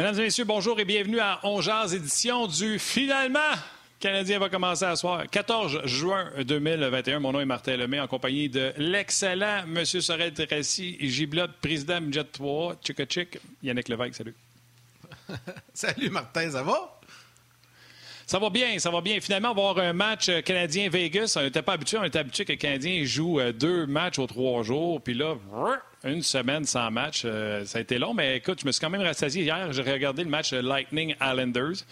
Mesdames et messieurs, bonjour et bienvenue à Ongears, édition du Finalement. Canadien va commencer à soir. 14 juin 2021. Mon nom est Martin Lemay en compagnie de l'excellent M. Sorel Tracy, Giblotte, président Midget 3, Chica Yannick Lévesque. Salut. salut Martin, ça va? Ça va bien, ça va bien. Finalement, avoir un match Canadien-Vegas. On n'était pas habitué. On était habitué que le Canadien joue euh, deux matchs aux trois jours. Puis là, une semaine sans match. Euh, ça a été long, mais écoute, je me suis quand même rassasié hier. J'ai regardé le match Lightning Islanders.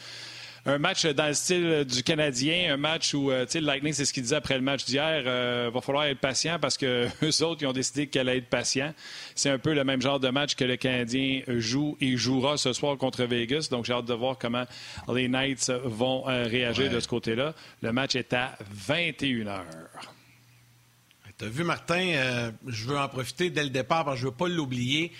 Un match dans le style du Canadien, un match où, euh, tu sais, le Lightning, c'est ce qu'il disait après le match d'hier, il euh, va falloir être patient parce que eux autres, ils ont décidé qu'elle allait être patient. C'est un peu le même genre de match que le Canadien joue et jouera ce soir contre Vegas. Donc, j'ai hâte de voir comment les Knights vont réagir de ce côté-là. Le match est à 21 h tu as vu, Martin, euh, je veux en profiter dès le départ parce que je ne veux pas l'oublier.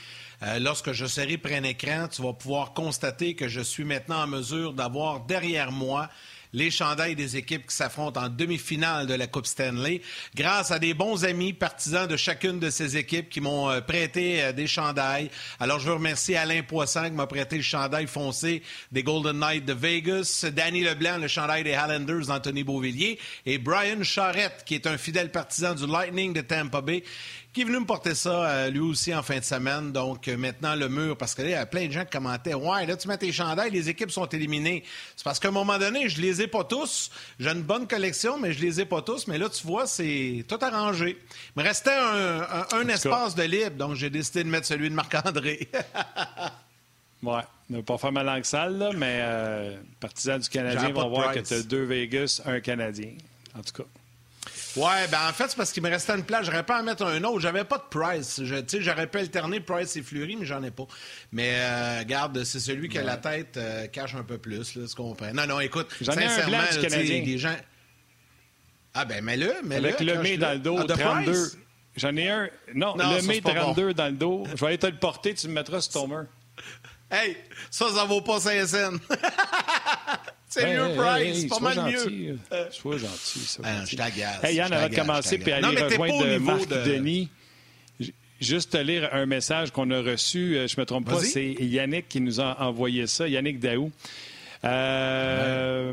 Euh, lorsque je serai près écran, tu vas pouvoir constater que je suis maintenant en mesure d'avoir derrière moi les chandails des équipes qui s'affrontent en demi-finale de la Coupe Stanley, grâce à des bons amis partisans de chacune de ces équipes qui m'ont euh, prêté euh, des chandails. Alors, je veux remercier Alain Poisson qui m'a prêté le chandail foncé des Golden Knights de Vegas, Danny Leblanc, le chandail des Highlanders d'Anthony Beauvillier, et Brian Charrette, qui est un fidèle partisan du Lightning de Tampa Bay qui est venu me porter ça euh, lui aussi en fin de semaine. Donc euh, maintenant le mur, parce que là, il y a plein de gens qui commentaient Ouais, là, tu mets tes chandails, les équipes sont éliminées. C'est parce qu'à un moment donné, je les ai pas tous. J'ai une bonne collection, mais je les ai pas tous. Mais là, tu vois, c'est tout arrangé. Il me restait un, espace de libre, donc j'ai décidé de mettre celui de Marc-André. ouais. Ne pas faire ma langue sale, là, mais euh, partisan du Canadien va voir que tu as deux Vegas, un Canadien. En tout cas. Ouais, ben en fait, c'est parce qu'il me restait une place. J'aurais pas en mettre un autre. J'avais pas de Price. J'aurais pu alterner Price et Fleury, mais j'en ai pas. Mais euh, garde, c'est celui qui a la tête euh, cache un peu plus, là, ce qu'on prend. Non, non, écoute, sincèrement, des gens. Ah ben mets-le, mets-le. Avec le mai dans le dos, 32. J'en ai un. Non, le mai 32 dans le dos. Je vais aller te le porter, tu me mettras Stomer. Hey, ça, ça vaut pas 5 mieux, Price. c'est pas mal mieux. Euh, sois gentil. Ah, gentil. Je t'agace. Hey, Yann, avant de commencer puis aller rejoindre Marc Denis, juste te lire un message qu'on a reçu. Euh, je ne me trompe pas, c'est Yannick qui nous a envoyé ça. Yannick Daou. Euh,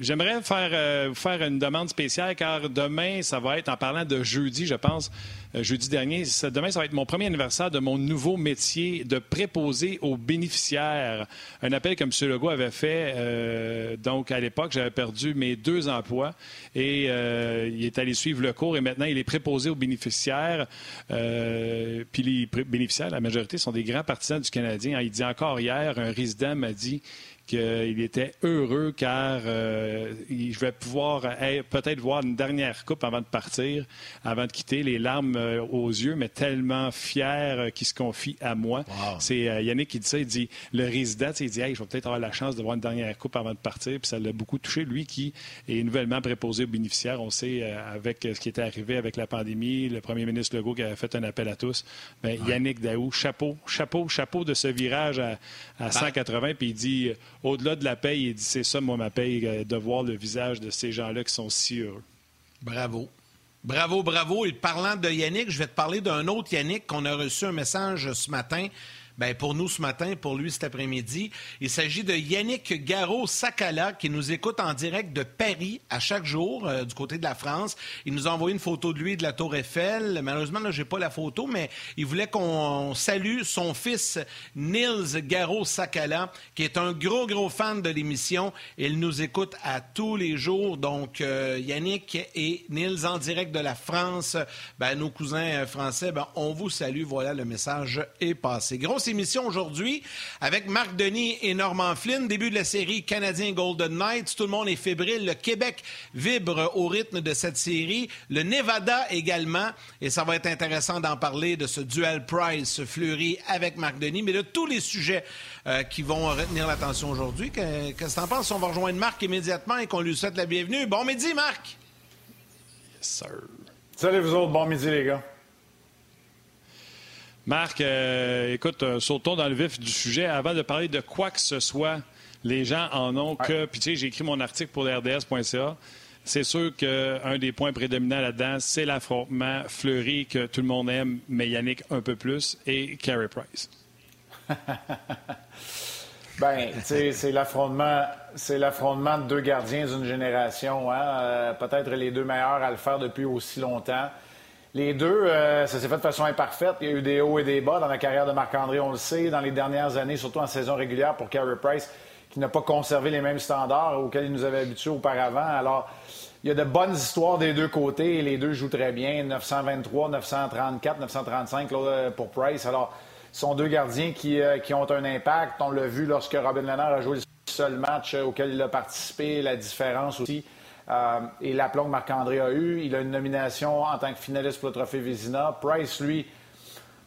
J'aimerais faire, euh, faire une demande spéciale car demain, ça va être, en parlant de jeudi, je pense, euh, jeudi dernier, demain, ça va être mon premier anniversaire de mon nouveau métier de préposé aux bénéficiaires. Un appel que M. Legault avait fait. Euh, donc, à l'époque, j'avais perdu mes deux emplois et il est allé suivre le cours et maintenant, il est préposé aux bénéficiaires. puis les bénéficiaires, la majorité, sont des grands partisans du Canadien. Il dit encore hier, un résident m'a dit qu'il était heureux car euh, je vais pouvoir peut-être voir une dernière coupe avant de partir, avant de quitter, les larmes euh, aux yeux, mais tellement fier euh, qu'il se confie à moi. C'est Yannick qui dit ça, il dit, le résident, il dit, hey, je vais peut-être avoir la chance de voir une dernière coupe avant de partir, puis ça l'a beaucoup touché, lui qui est nouvellement préposé aux bénéficiaires. On sait, avec ce qui était arrivé avec la pandémie, le premier ministre Legault qui avait fait un appel à tous. Ben, Yannick Daou, chapeau, chapeau, chapeau de ce virage à, à 180, ben puis il dit, au-delà de la paye, il dit c'est ça, moi, ma paye, euh, de voir le visage de ces gens-là qui sont si heureux. Bravo. Bravo, bravo. Et parlant de Yannick, je vais te parler d'un autre Yannick qu'on a reçu un message ce matin. Bien, pour nous ce matin, pour lui cet après-midi. Il s'agit de Yannick Garot-Sakala qui nous écoute en direct de Paris à chaque jour euh, du côté de la France. Il nous a envoyé une photo de lui de la Tour Eiffel. Malheureusement, là, j'ai pas la photo, mais il voulait qu'on salue son fils Nils Garot-Sakala qui est un gros, gros fan de l'émission. Il nous écoute à tous les jours. Donc, euh, Yannick et Nils en direct de la France. Ben, nos cousins euh, français, ben, on vous salue. Voilà, le message est passé. Grosse émission aujourd'hui avec Marc Denis et Norman Flynn. Début de la série Canadien Golden Knights. Tout le monde est fébrile. Le Québec vibre au rythme de cette série. Le Nevada également. Et ça va être intéressant d'en parler de ce duel Price Fleury avec Marc Denis, mais de tous les sujets euh, qui vont retenir l'attention aujourd'hui. Qu'est-ce que tu en penses? On va rejoindre Marc immédiatement et qu'on lui souhaite la bienvenue. Bon midi, Marc! Yes, sir. Salut vous autres. Bon midi, les gars. Marc, euh, écoute, euh, sautons dans le vif du sujet. Avant de parler de quoi que ce soit, les gens en ont que. Puis, tu sais, j'ai écrit mon article pour RDS.ca. C'est sûr qu'un des points prédominants là-dedans, c'est l'affrontement Fleury que tout le monde aime, mais Yannick un peu plus, et Carey Price. Ben, c'est l'affrontement, c'est l'affrontement de deux gardiens d'une génération. Hein? Euh, peut-être les deux meilleurs à le faire depuis aussi longtemps. Les deux, euh, ça s'est fait de façon imparfaite. Il y a eu des hauts et des bas dans la carrière de Marc-André, on le sait, dans les dernières années, surtout en saison régulière pour Carey Price, qui n'a pas conservé les mêmes standards auxquels il nous avait habitués auparavant. Alors, il y a de bonnes histoires des deux côtés et les deux jouent très bien. 923, 934, 935 pour Price. Alors, ce sont deux gardiens euh, qui, ont un impact. On l'a vu lorsque Robin Leonard a joué le seul match euh, auquel il a participé, la différence aussi. Euh, et l'aplomb que Marc-André a eu. Il a une nomination en tant que finaliste pour le trophée Vizina. Price, lui,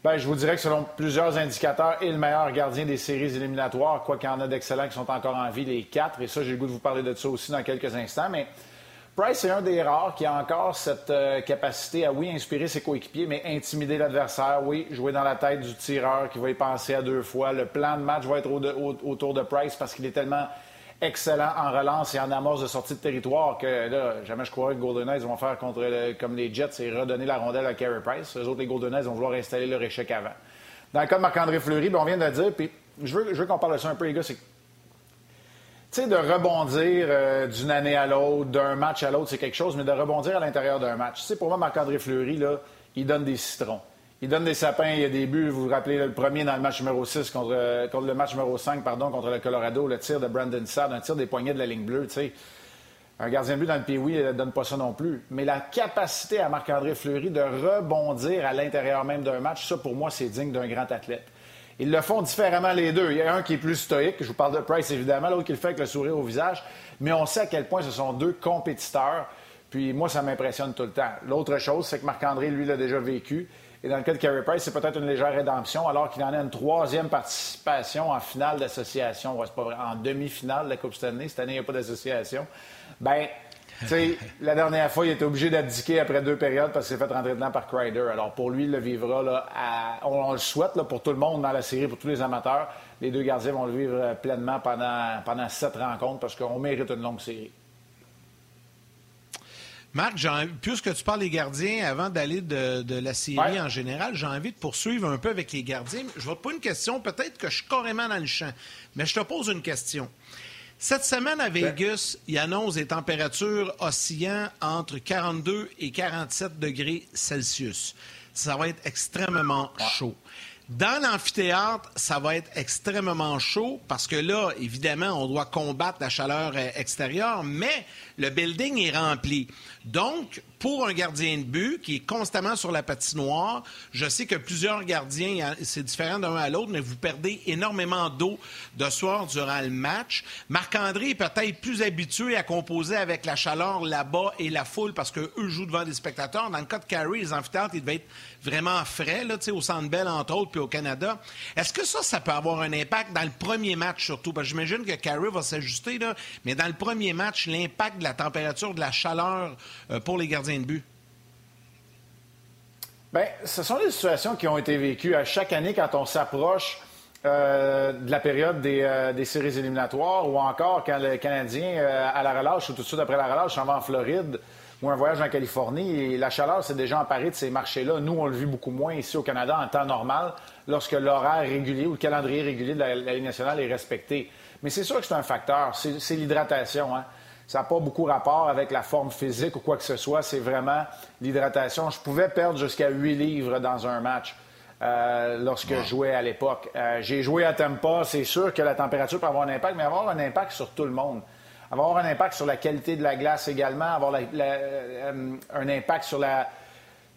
ben, je vous dirais que selon plusieurs indicateurs, est le meilleur gardien des séries éliminatoires, quoi qu'il y en a d'excellents qui sont encore en vie, les quatre. Et ça, j'ai le goût de vous parler de ça aussi dans quelques instants. Mais Price est un des rares qui a encore cette euh, capacité à, oui, inspirer ses coéquipiers, mais intimider l'adversaire, oui, jouer dans la tête du tireur qui va y penser à deux fois. Le plan de match va être autour de Price parce qu'il est tellement excellent en relance et en amorce de sortie de territoire que là, jamais je croirais que Golden Knights vont faire contre comme les Jets et redonner la rondelle à Carey Price. Les autres, les Golden Knights vont vouloir installer leur échec avant. Dans le cas de Marc-André Fleury, ben, on vient de le dire, puis je veux, je veux qu'on parle de ça un peu, les gars, c'est tu de rebondir euh, d'une année à l'autre, d'un match à l'autre, c'est quelque chose, mais de rebondir à l'intérieur d'un match. Tu sais, pour moi, Marc-André Fleury, là, il donne des citrons. Il donne des sapins, il y a des buts. Vous vous rappelez le premier dans le match numéro 6 contre, contre le match numéro 5, pardon, contre le Colorado, le tir de Brandon Saad, un tir des poignets de la ligne bleue, tu sais. Un gardien de but dans le Pee-Wee ne donne pas ça non plus. Mais la capacité à Marc-André Fleury de rebondir à l'intérieur même d'un match, ça, pour moi, c'est digne d'un grand athlète. Ils le font différemment les deux. Il y a un qui est plus stoïque, je vous parle de Price évidemment, l'autre qui le fait avec le sourire au visage, mais on sait à quel point ce sont deux compétiteurs. Puis moi, ça m'impressionne tout le temps. L'autre chose, c'est que Marc-André, lui, l'a déjà vécu. Et dans le cas de Carey Price, c'est peut-être une légère rédemption, alors qu'il en a une troisième participation en finale d'association. Ouais, pas vrai, en demi-finale de la Coupe Stanley. Cette année, il n'y a pas d'association. Ben, la dernière fois, il était obligé d'abdiquer après deux périodes parce qu'il s'est fait rentrer dedans par Crider. Alors, pour lui, il le vivra, là, on, le souhaite pour tout le monde dans la série, pour tous les amateurs. Les deux gardiens vont le vivre euh, pleinement pendant, pendant sept rencontres parce qu'on mérite une longue série. Marc, puisque tu parles des gardiens, avant d'aller de, la série en général, j'ai envie de poursuivre un peu avec les gardiens. Je vais te poser une question, peut-être que je suis carrément dans le champ, mais je te pose une question. Cette semaine à. Vegas, il annonce des températures oscillant entre 42 et 47 degrés Celsius. Ça va être extrêmement chaud. Dans l'amphithéâtre, ça va être extrêmement chaud parce que là, évidemment, on doit combattre la chaleur euh, extérieure, mais le building est rempli. Donc, pour un gardien de but qui est constamment sur la patinoire, je sais que plusieurs gardiens, c'est différent d'un à l'autre, mais vous perdez énormément d'eau de soir durant le match. Marc-André est peut-être plus habitué à composer avec la chaleur là-bas et la foule parce qu'eux jouent devant des spectateurs. Dans le cas de Carey, les amphithéâtres, ils devaient être vraiment frais, là, au Centre Bell, entre autres, puis au Canada. Est-ce que ça, ça peut avoir un impact dans le premier match surtout? J'imagine que Carey va s'ajuster, mais dans le premier match, l'impact de la température, de la chaleur euh, pour les gardiens de but? Bien, ce sont des situations qui ont été vécues à chaque année quand on s'approche euh, de la période euh, des, séries éliminatoires ou encore quand le Canadien, à la relâche ou tout de suite après la relâche, s'en va en Floride ou un voyage en Californie. La chaleur s'est déjà emparée de ces marchés-là. Nous, on le vit beaucoup moins ici au Canada en temps normal lorsque l'horaire régulier ou le calendrier régulier de la, Ligue nationale est respecté. Mais c'est sûr que c'est un facteur. C'est l'hydratation. Hein? Ça n'a pas beaucoup rapport avec la forme physique ou quoi que ce soit. C'est vraiment l'hydratation. Je pouvais perdre jusqu'à 8 livres dans un match euh, lorsque je jouais à l'époque. Euh, j'ai joué à Tampa. C'est sûr que la température peut avoir un impact, mais avoir un impact sur tout le monde. Avoir un impact sur la qualité de la glace également. Avoir euh, un impact sur la...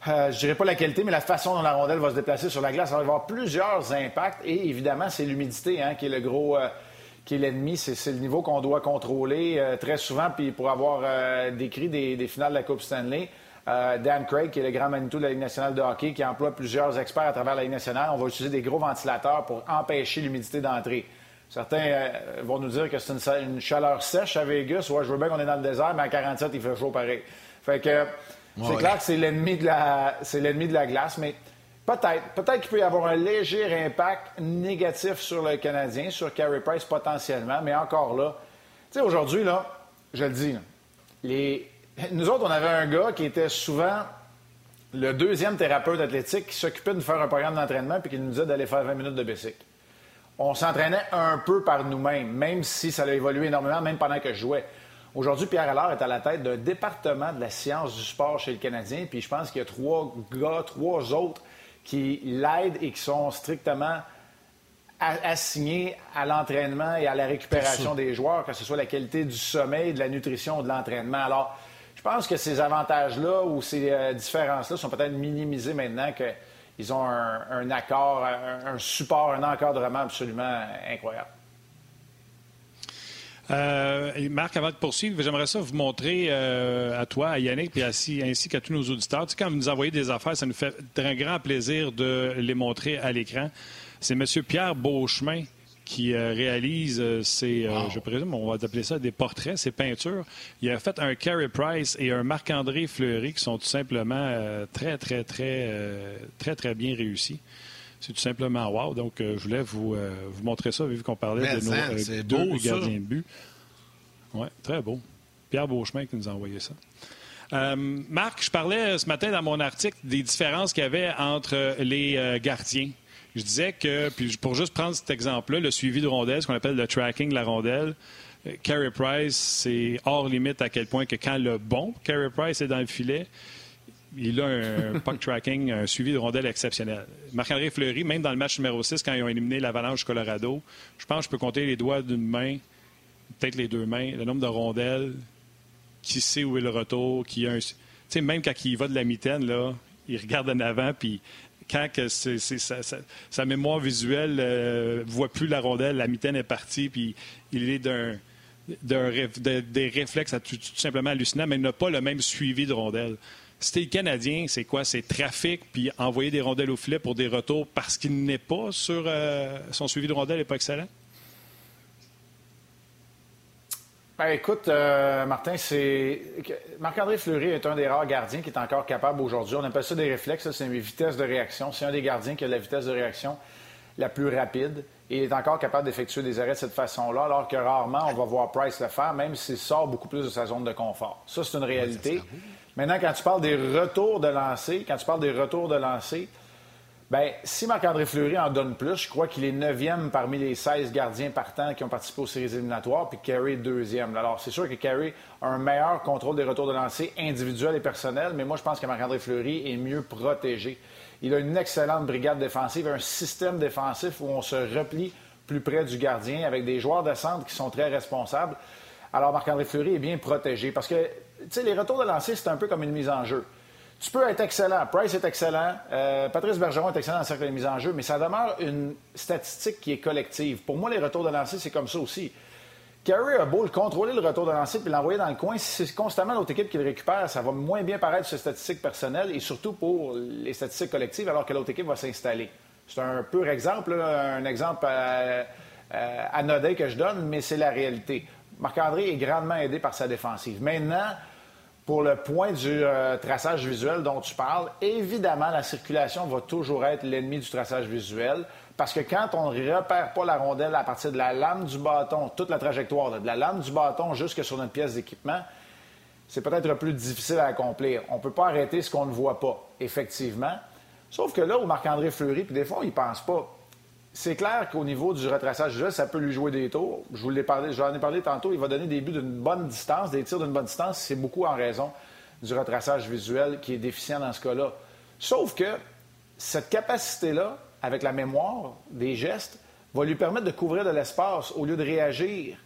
je dirais pas la qualité, mais la façon dont la rondelle va se déplacer sur la glace. Ça va avoir plusieurs impacts. Et évidemment, c'est l'humidité hein, qui est le gros qui est l'ennemi. C'est le niveau qu'on doit contrôler euh, très souvent. Puis pour avoir euh, décrit des, finales de la Coupe Stanley, euh, Dan Craig, qui est le grand Manitou de la Ligue nationale de hockey, qui emploie plusieurs experts à travers la Ligue nationale, on va utiliser des gros ventilateurs pour empêcher l'humidité d'entrée. Certains vont nous dire que c'est une, chaleur sèche à Vegas. Ouais, je veux bien qu'on est dans le désert, mais à 47, il fait chaud pareil. Fait que c'est clair que c'est l'ennemi de la c'est l'ennemi de la glace, mais Peut-être. Peut-être qu'il peut y avoir un léger impact négatif sur le Canadien, sur Carey Price potentiellement, mais encore là, tu sais, aujourd'hui, là, je le dis, les... nous autres, on avait un gars qui était souvent le deuxième thérapeute athlétique qui s'occupait de faire un programme d'entraînement puis qui nous disait d'aller faire 20 minutes de bicycle. on s'entraînait un peu par nous-mêmes, même si ça a évolué énormément, même pendant que je jouais. Aujourd'hui, Pierre Allard est à la tête d'un département de la science du sport chez le Canadien, puis je pense qu'il y a trois gars, trois autres qui l'aident et qui sont strictement assignés à l'entraînement et à la récupération des joueurs, que ce soit la qualité du sommeil, de la nutrition, de l'entraînement. Alors, je pense que ces avantages-là ou ces euh, différences-là sont peut-être minimisés maintenant qu'ils ont un, accord, un, support, un encadrement absolument incroyable. Euh, Marc, avant de poursuivre, j'aimerais ça vous montrer euh, à toi, à Yannick, et ainsi, qu'à tous nos auditeurs. Tu sais, quand vous nous envoyez des affaires, ça nous fait un grand plaisir de les montrer à l'écran. C'est M. Pierre Beauchemin qui euh, réalise ces, je présume, on va appeler ça des portraits, ces peintures. Il a fait un Carey Price et un Marc-André Fleury qui sont tout simplement très, très, très, très, très bien réussis. C'est tout simplement wow. Donc, je voulais vous, vous montrer ça, vu qu'on parlait de nos deux gardiens de but? Oui, très beau. Pierre Beauchemin qui nous a envoyé ça. Marc, je parlais ce matin dans mon article des différences qu'il y avait entre les gardiens je disais que, puis pour juste prendre cet exemple-là, le suivi de rondelle, ce qu'on appelle le tracking de la rondelle, euh, Carey Price, c'est hors limite à quel point que quand le bon Carey Price est dans le filet, il a un puck tracking, un suivi de rondelle exceptionnel. Marc-André Fleury, même dans le match numéro 6, quand ils ont éliminé l'Avalanche Colorado, je pense que je peux compter les doigts d'une main, peut-être les deux mains, le nombre de rondelles, qui sait où est le retour, qui a un... Tu sais, même quand il va de la mitaine, là, il regarde en avant, puis quand sa, mémoire visuelle ne euh, voit plus la rondelle, la mitaine est partie, puis il est d'un, des réflexes tout, simplement hallucinants, mais il n'a pas le même suivi de rondelle. C'était le Canadien, c'est quoi? C'est trafic, puis envoyer des rondelles au filet pour des retours parce qu'il n'est pas sur euh, son suivi de rondelle n'est pas excellent? Ben, écoute, euh, Martin, c'est. Marc-André Fleury est un des rares gardiens qui est encore capable aujourd'hui. On appelle ça des réflexes, c'est une vitesse de réaction. C'est un des gardiens qui a la vitesse de réaction la plus rapide et est encore capable d'effectuer des arrêts de cette façon-là, alors que rarement on va voir Price le faire, même s'il sort beaucoup plus de sa zone de confort. Ça, c'est une réalité. Maintenant, quand tu parles des retours de lancer, quand tu parles des retours de lancer, Bien, si Marc-André Fleury en donne plus, je crois qu'il est neuvième parmi les 16 gardiens partants qui ont participé aux séries éliminatoires, puis Carey deuxième. Alors, c'est sûr que Carey a un meilleur contrôle des retours de lancer individuels et personnels, mais moi, je pense que Marc-André Fleury est mieux protégé. Il a une excellente brigade défensive, un système défensif où on se replie plus près du gardien avec des joueurs de centre qui sont très responsables. Alors, Marc-André Fleury est bien protégé parce que, tu sais, les retours de lancer, c'est un peu comme une mise en jeu. Tu peux être excellent. Price est excellent. Euh, Patrice Bergeron est excellent le cercle de mise en jeu, mais ça demeure une statistique qui est collective. Pour moi, les retours de lancer, c'est comme ça aussi. Carey a beau le contrôler le retour de lancer puis l'envoyer dans le coin. Si c'est constamment l'autre équipe qui le récupère, ça va moins bien paraître sur les statistiques personnelles et surtout pour les statistiques collectives alors que l'autre équipe va s'installer. C'est un pur exemple, un exemple euh, euh, anodin que je donne, mais c'est la réalité. Marc-André est grandement aidé par sa défensive. Maintenant, pour le point du euh, traçage visuel dont tu parles, évidemment, la circulation va toujours être l'ennemi du traçage visuel. Parce que quand on ne repère pas la rondelle à partir de la lame du bâton, toute la trajectoire, de la lame du bâton jusque sur notre pièce d'équipement, c'est peut-être plus difficile à accomplir. On ne peut pas arrêter ce qu'on ne voit pas, effectivement. Sauf que là où Marc-André Fleury, puis des fois, il pense pas c'est clair qu'au niveau du retraçage visuel, ça peut lui jouer des tours. Je vous l'ai parlé, j'en ai parlé tantôt. Il va donner des buts d'une bonne distance, des tirs d'une bonne distance. C'est beaucoup en raison du retraçage visuel qui est déficient dans ce cas-là. Sauf que cette capacité-là, avec la mémoire des gestes, va lui permettre de couvrir de l'espace au lieu de réagir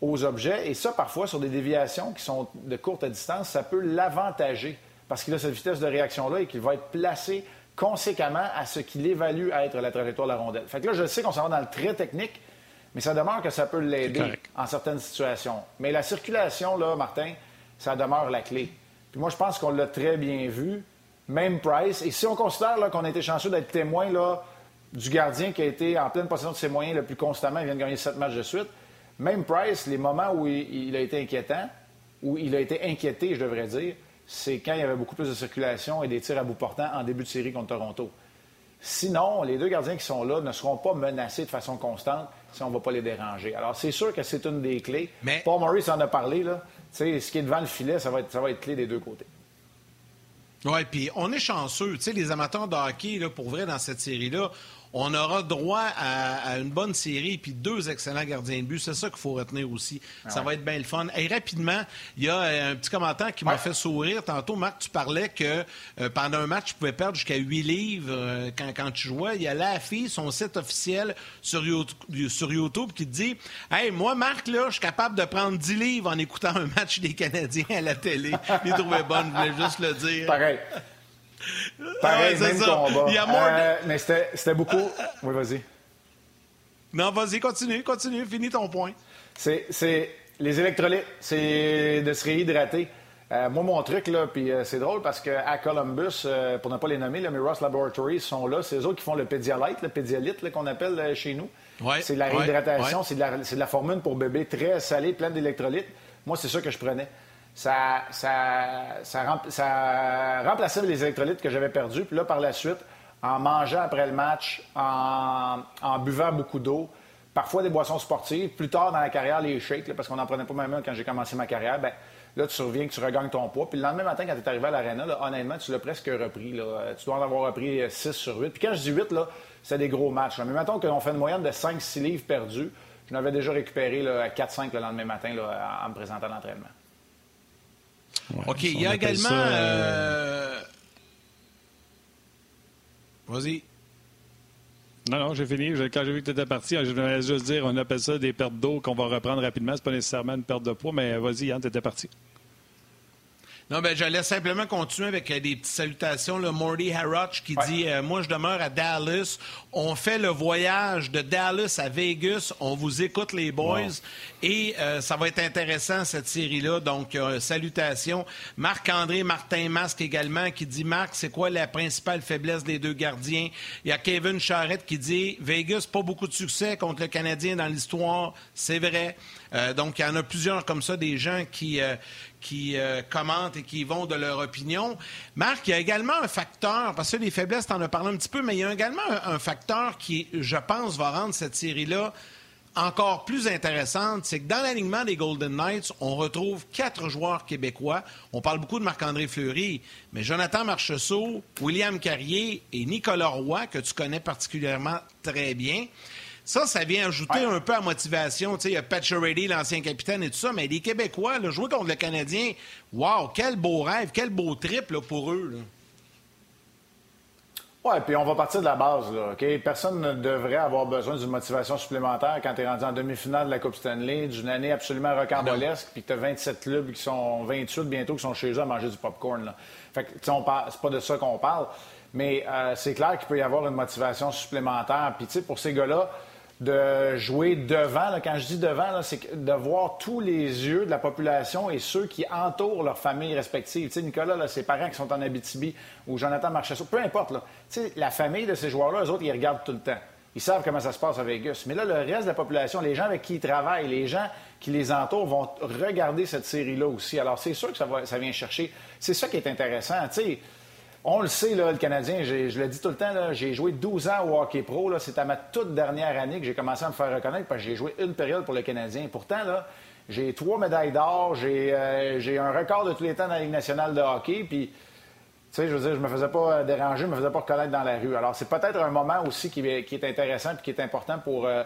aux objets. Et ça, parfois, sur des déviations qui sont de courte distance, ça peut l'avantager parce qu'il a cette vitesse de réaction-là et qu'il va être placé conséquemment à ce qu'il évalue être la trajectoire de la rondelle. Fait que là, je sais qu'on s'en va dans le très technique, mais ça demeure que ça peut l'aider en certaines situations. Mais la circulation, là, Martin, ça demeure la clé. Puis moi, je pense qu'on l'a très bien vu, même Price. Et si on considère qu'on a été chanceux d'être témoin là, du gardien qui a été en pleine possession de ses moyens le plus constamment, il vient de gagner sept matchs de suite, même Price, les moments où il a été inquiétant, où il a été inquiété, je devrais dire, c'est quand il y avait beaucoup plus de circulation et des tirs à bout portant en début de série contre Toronto. Sinon, les deux gardiens qui sont là ne seront pas menacés de façon constante si on ne va pas les déranger. Alors, c'est sûr que c'est une des clés. Mais... Paul Maurice en a parlé. Là. ce qui est devant le filet, ça va être, ça va être clé des deux côtés. Oui, puis on est chanceux. Tu sais, les amateurs de hockey, là, pour vrai, dans cette série-là, on aura droit à, une bonne série puis deux excellents gardiens de but. C'est ça qu'il faut retenir aussi. Ah ça va être bien le fun. Et rapidement, il y a euh, un petit commentaire qui m'a fait sourire. Tantôt, Marc, tu parlais que euh, pendant un match, tu pouvais perdre jusqu'à 8 livres euh, quand, quand, tu jouais. Il y a la fille, son site officiel sur YouTube, sur YouTube qui te dit Hey, moi, Marc, là, je suis capable de prendre 10 livres en écoutant un match des Canadiens à la télé. Il trouvait bonne, je voulais juste le dire. Pareil. Pareil, même combat. Il y a euh, mais c'était beaucoup. Oui, vas-y. Non, vas-y, continue, continue, finis ton point. C'est les électrolytes, c'est de se réhydrater. Euh, moi, mon truc, là, puis euh, c'est drôle parce qu'à Columbus, pour ne pas les nommer, le Ross Laboratories sont là. C'est eux autres qui font le Pédialyte, le Pédialyte qu'on appelle chez nous. c'est de la réhydratation, c'est de, de, la formule pour bébé très salée, pleine d'électrolytes. Moi, c'est ça que je prenais ça, ça, remplaçait les électrolytes que j'avais perdus. Puis là, par la suite, en mangeant après le match, en, buvant beaucoup d'eau, parfois des boissons sportives, plus tard dans la carrière, les shakes, parce qu'on n'en prenait pas même quand j'ai commencé ma carrière, ben là, tu reviens, que tu regagnes ton poids. Puis le lendemain matin, quand tu es arrivé à l'aréna, honnêtement, tu l'as presque repris. Tu dois en avoir repris 6 sur 8. Puis quand je dis 8, là, c'est des gros matchs. Mais mettons qu'on fait une moyenne de 5-6 livres perdus. Je n'avais déjà récupéré 4-5 le lendemain matin en me présentant à l'entraînement. OK, il y a également. Euh, vas-y. Non, non, j'ai fini. Quand j'ai vu que tu étais parti, je voulais juste dire on appelle ça des pertes d'eau qu'on va reprendre rapidement. C'est pas nécessairement une perte de poids, mais vas-y, Yann, tu étais parti. Non, ben, j'allais simplement continuer avec euh, des petites salutations. Le Morty Harroch qui dit euh, Moi, je demeure à Dallas. On fait le voyage de Dallas à Vegas. On vous écoute, les boys. Et euh, ça va être intéressant, cette série-là. Donc, salutations. Marc-André Martin Masque également qui dit Marc, c'est quoi la principale faiblesse des deux gardiens? Il y a Kevin Charrette qui dit Vegas, pas beaucoup de succès contre le Canadien dans l'histoire. C'est vrai. Donc, il y en a plusieurs comme ça, des gens qui, qui euh, commentent et qui vont de leur opinion. Marc, il y a également un facteur, parce que les faiblesses, tu en as parlé un petit peu, mais il y a également un, facteur qui, je pense, va rendre cette série-là encore plus intéressante, c'est que dans l'alignement des Golden Knights, on retrouve quatre joueurs québécois. On parle beaucoup de Marc-André Fleury, mais Jonathan Marcheseau, William Carrier et Nicolas Roy, que tu connais particulièrement très bien. Ça, ça vient ajouter un peu à motivation. Tu sais, il y a Pat l'ancien capitaine et tout ça, mais les Québécois, là, jouer contre le Canadien, wow, quel beau rêve, quel beau trip pour eux. Oui, puis on va partir de la base. Là, Personne ne devrait avoir besoin d'une motivation supplémentaire quand tu es rendu en demi-finale de la Coupe Stanley, d'une année absolument rocambolesque, puis que tu as 27 clubs qui sont 28 bientôt qui sont chez eux à manger du popcorn. Là. Fait que, c'est pas de ça qu'on parle, mais euh, c'est clair qu'il peut y avoir une motivation supplémentaire. Puis, tu sais, pour ces gars-là, de jouer devant. quand je dis devant, c'est de voir tous les yeux de la population et ceux qui entourent leur famille respective. Tu sais, Nicolas, ses parents qui sont en Abitibi ou Jonathan Marchessault, peu importe. Tu sais, la famille de ces joueurs-là, eux autres, ils regardent tout le temps. Ils savent comment ça se passe à Vegas. Mais là, le reste de la population, les gens avec qui ils travaillent, les gens qui les entourent vont regarder cette série-là aussi. Alors, c'est sûr que ça, ça vient chercher. C'est ça qui est intéressant. Tu on le sait, le Canadien, je le dis tout le temps, j'ai joué 12 ans au hockey pro. C'est à ma toute dernière année que j'ai commencé à me faire reconnaître parce que j'ai joué une période pour le Canadien. Pourtant, j'ai trois médailles d'or, j'ai euh, un record de tous les temps dans la Ligue nationale de hockey. Puis, tu sais, je veux dire, je me faisais pas déranger, je me faisais pas reconnaître dans la rue. Alors, c'est peut-être un moment aussi qui, est intéressant et qui est important pour, euh,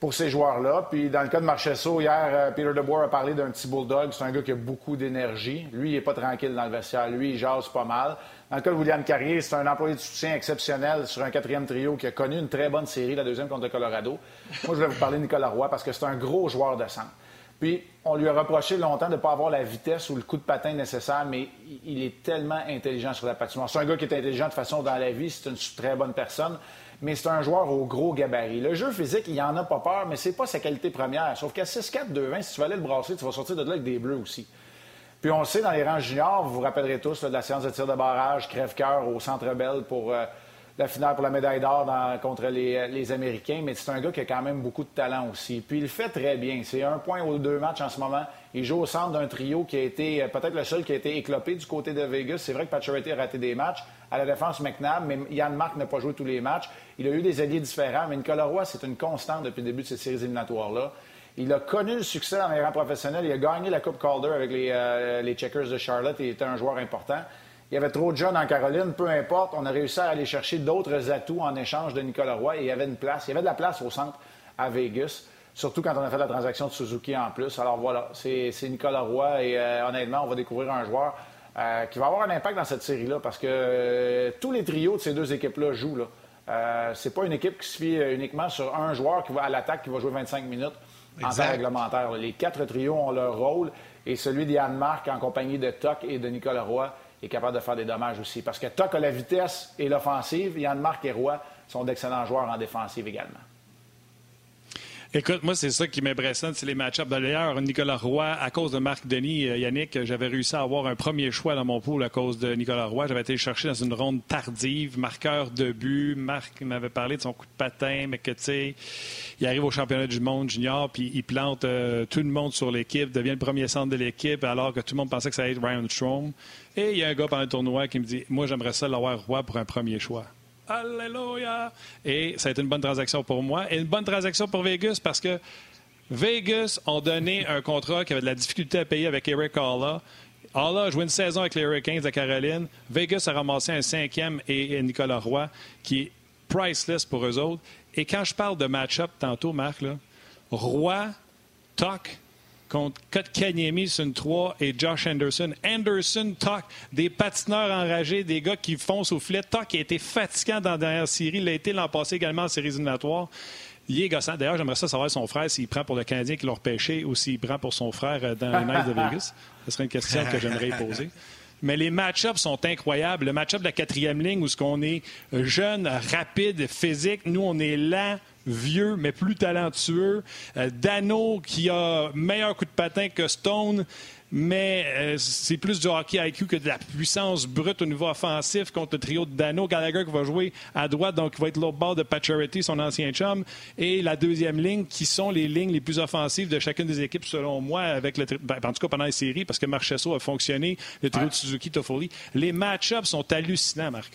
pour ces joueurs-là. Puis, dans le cas de Marchesso, hier, euh, Peter DeBoer a parlé d'un petit bulldog. C'est un gars qui a beaucoup d'énergie. Lui, il n'est pas tranquille dans le vestiaire. Lui, il jase pas mal. Dans le cas de William Carrier, c'est un employé de soutien exceptionnel sur un quatrième trio qui a connu une très bonne série, la deuxième contre le Colorado. Moi, je vais vous parler de Nicolas Roy parce que c'est un gros joueur de centre. Puis, on lui a reproché longtemps de ne pas avoir la vitesse ou le coup de patin nécessaire, mais il est tellement intelligent sur la patinoire. C'est un gars qui est intelligent de façon dans la vie, c'est une très bonne personne, mais c'est un joueur au gros gabarit. Le jeu physique, il en a pas peur, mais c'est pas sa qualité première. Sauf qu'à 6-4-2-20, si tu vas aller le brasser, tu vas sortir de là avec des bleus aussi. Puis on sait, dans les rangs juniors, vous vous rappellerez tous de la séance de tir de barrage crève-cœur au Centre Bell pour euh, la finale pour la médaille d'or contre les, Américains. Mais c'est un gars qui a quand même beaucoup de talent aussi. Puis il le fait très bien. C'est un point aux deux matchs en ce moment. Il joue au centre d'un trio qui a été euh, peut-être le seul qui a été éclopé du côté de Vegas. C'est vrai que Pacioretty a raté des matchs. À la défense, McNabb, mais Yann Marc n'a pas joué tous les matchs. Il a eu des alliés différents, mais Nicolas Roy, c'est une constante depuis le début de cette série éliminatoire-là. Il a connu le succès dans les rangs professionnels. Il a gagné la Coupe Calder avec les, euh, les Checkers de Charlotte. Il était un joueur important. Il y avait trop de jeunes en Caroline, peu importe. On a réussi à aller chercher d'autres atouts en échange de Nicolas Roy et il y avait une place. Il y avait de la place au centre à Vegas, surtout quand on a fait la transaction de Suzuki en plus. Alors voilà, c'est Nicolas Roy et euh, honnêtement, on va découvrir un joueur euh, qui va avoir un impact dans cette série-là parce que euh, tous les trios de ces deux équipes-là jouent. Là. Euh, c'est pas une équipe qui se fie uniquement sur un joueur qui va à l'attaque qui va jouer 25 minutes en temps réglementaire. Les quatre trios ont leur rôle et celui d'Yann Marc en compagnie de Toc et de Nicolas Roy est capable de faire des dommages aussi. Parce que Toc a la vitesse et l'offensive, Yann Marc et Roy sont d'excellents joueurs en défensive également. Écoute, moi, c'est ça qui m'impressionne, c'est les match-ups. D'ailleurs, Nicolas Roy, à cause de Marc Denis, euh, Yannick, j'avais réussi à avoir un premier choix dans mon pool à cause de Nicolas Roy. J'avais été chercher dans une ronde tardive, marqueur de but. Marc m'avait parlé de son coup de patin, mais que, tu sais, il arrive au championnat du monde junior, puis il plante euh, tout le monde sur l'équipe, devient le premier centre de l'équipe, alors que tout le monde pensait que ça allait être Ryan Strom. Et il y a un gars pendant le tournoi qui me dit Moi, j'aimerais ça l'avoir Roy pour un premier choix. Alléluia! Et ça a été une bonne transaction pour moi et une bonne transaction pour Vegas parce que Vegas ont donné un contrat qui avait de la difficulté à payer avec Eric Alla. Alla a joué une saison avec les Hurricanes de Caroline. Vegas a ramassé un cinquième et Nicolas Roy qui est priceless pour eux autres. Et quand je parle de match-up tantôt, Marc, là, Roy, Toc, contre Kotkaniemi sur une 3 et Josh Anderson. Anderson, Toc, des patineurs enragés, des gars qui foncent au filet. Toc a été fatigant dans la dernière série. Il a été l'an passé également en séries éliminatoires. Il est gossant. D'ailleurs, j'aimerais ça savoir son frère s'il prend pour le Canadien qui l'a repêché ou s'il prend pour son frère euh, dans les Knights de Vegas. Ce serait une question que j'aimerais poser. Mais les match-ups sont incroyables. Le match-up de la quatrième ligne où ce qu'on est jeune, rapide, physique. Nous, on est lent, vieux, mais plus talentueux. Euh, Dano, qui a meilleur coup de patin que Stone, mais euh, c'est plus du hockey IQ que de la puissance brute au niveau offensif contre le trio de Dano. Gallagher qui va jouer à droite, donc qui va être l'autre bord de Pacioretty, son ancien chum, et la deuxième ligne, qui sont les lignes les plus offensives de chacune des équipes, selon moi, avec le ben, en tout cas pendant les séries, parce que Marchesso a fonctionné, le trio de Suzuki, Toffoli. Les match-ups sont hallucinants, Marc.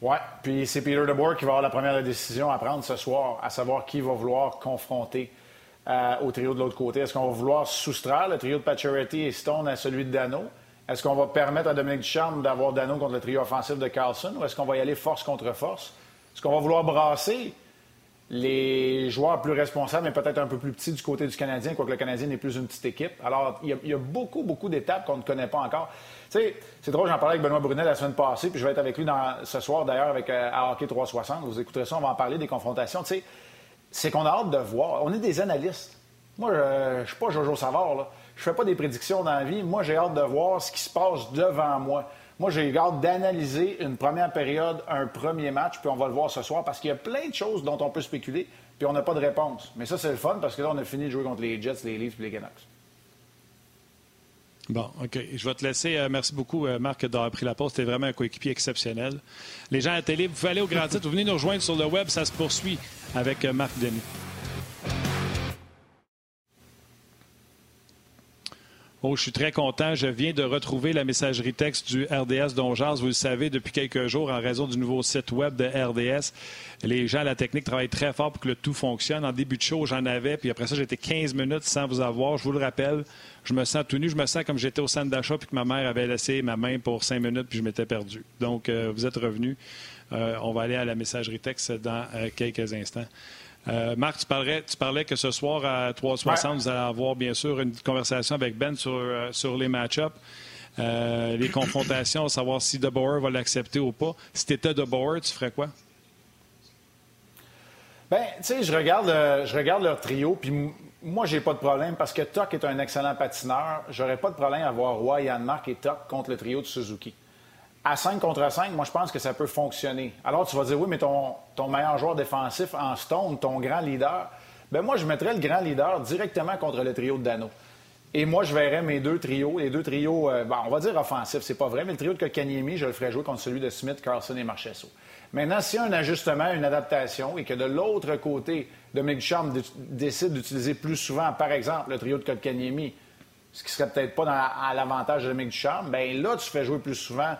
Oui, puis c'est Peter DeBoer qui va avoir la première décision à prendre ce soir, à savoir qui va vouloir confronter euh, au trio de l'autre côté? Est-ce qu'on va vouloir soustraire le trio de Pacioretty et Stone à celui de Dano? Est-ce qu'on va permettre à Dominique Ducharme d'avoir Dano contre le trio offensif de Carlson ou est-ce qu'on va y aller force contre force? Est-ce qu'on va vouloir brasser les joueurs plus responsables, mais peut-être un peu plus petits du côté du Canadien, quoique le Canadien n'est plus une petite équipe? Alors, il y a, beaucoup, beaucoup d'étapes qu'on ne connaît pas encore. Tu sais, c'est drôle, j'en parlais avec Benoît Brunet la semaine passée, puis je vais être avec lui ce soir d'ailleurs avec euh, à Hockey 360. Vous écouterez ça, on va en parler des confrontations. Tu sais, c'est qu'on a hâte de voir. On est des analystes. Moi, je ne suis pas Jojo Savard, là. Je fais pas des prédictions dans la vie. Moi, j'ai hâte de voir ce qui se passe devant moi. Moi, j'ai hâte d'analyser une première période, un premier match, puis on va le voir ce soir parce qu'il y a plein de choses dont on peut spéculer, puis on n'a pas de réponse. Mais ça, c'est le fun parce que là, on a fini de jouer contre les Jets, les Leafs et les Canucks. Bon, OK. Je vais te laisser. Euh, merci beaucoup, euh, Marc, d'avoir pris la pause. C'était vraiment un coéquipier exceptionnel. Les gens à la télé, vous pouvez aller au Grand Titre. Vous venez nous rejoindre sur le web. Ça se poursuit avec euh, Marc Denis. Oh, je suis très content. Je viens de retrouver la messagerie texte du RDS Donjans. Vous le savez, depuis quelques jours, en raison du nouveau site web de RDS, les gens à la technique travaillent très fort pour que le tout fonctionne. En début de show, j'en avais, puis après ça, j'étais 15 minutes sans vous avoir. Je vous le rappelle, je me sens tout nu. Je me sens comme j'étais au centre d'achat, puis que ma mère avait laissé ma main pour cinq minutes, puis je m'étais perdu. Donc, euh, vous êtes revenu. Euh, on va aller à la messagerie texte dans euh, quelques instants. Euh, Marc, tu, tu parlais que ce soir à 360, vous allez avoir bien sûr une conversation avec Ben sur, euh, sur les match-ups. Euh, les confrontations, savoir si DeBoer va l'accepter ou pas. Si tu étais DeBoer, tu ferais quoi? Ben, tu sais, je regarde, je regarde leur trio, puis moi, j'ai pas de problème parce que Tuck est un excellent patineur. J'aurais pas de problème à voir Roy, Yann Marc et Tuck contre le trio de Suzuki à 5 contre 5, moi, je pense que ça peut fonctionner. Alors, tu vas dire, oui, mais ton, ton meilleur joueur défensif en Stone, ton grand leader, ben moi, je mettrais le grand leader directement contre le trio de Dano. Et moi, je verrais mes deux trios, les deux trios, euh, on va dire offensifs, c'est pas vrai, mais le trio de Kanyemi, je le ferais jouer contre celui de Smith, Carlson et Marchesso. Maintenant, s'il y a un ajustement, une adaptation, et que de l'autre côté, Dominique Ducharme décide d'utiliser plus souvent, par exemple, le trio de Kotkaniemi, ce qui serait peut-être pas à l'avantage de Dominique Ducharme, bien là, tu fais jouer plus souvent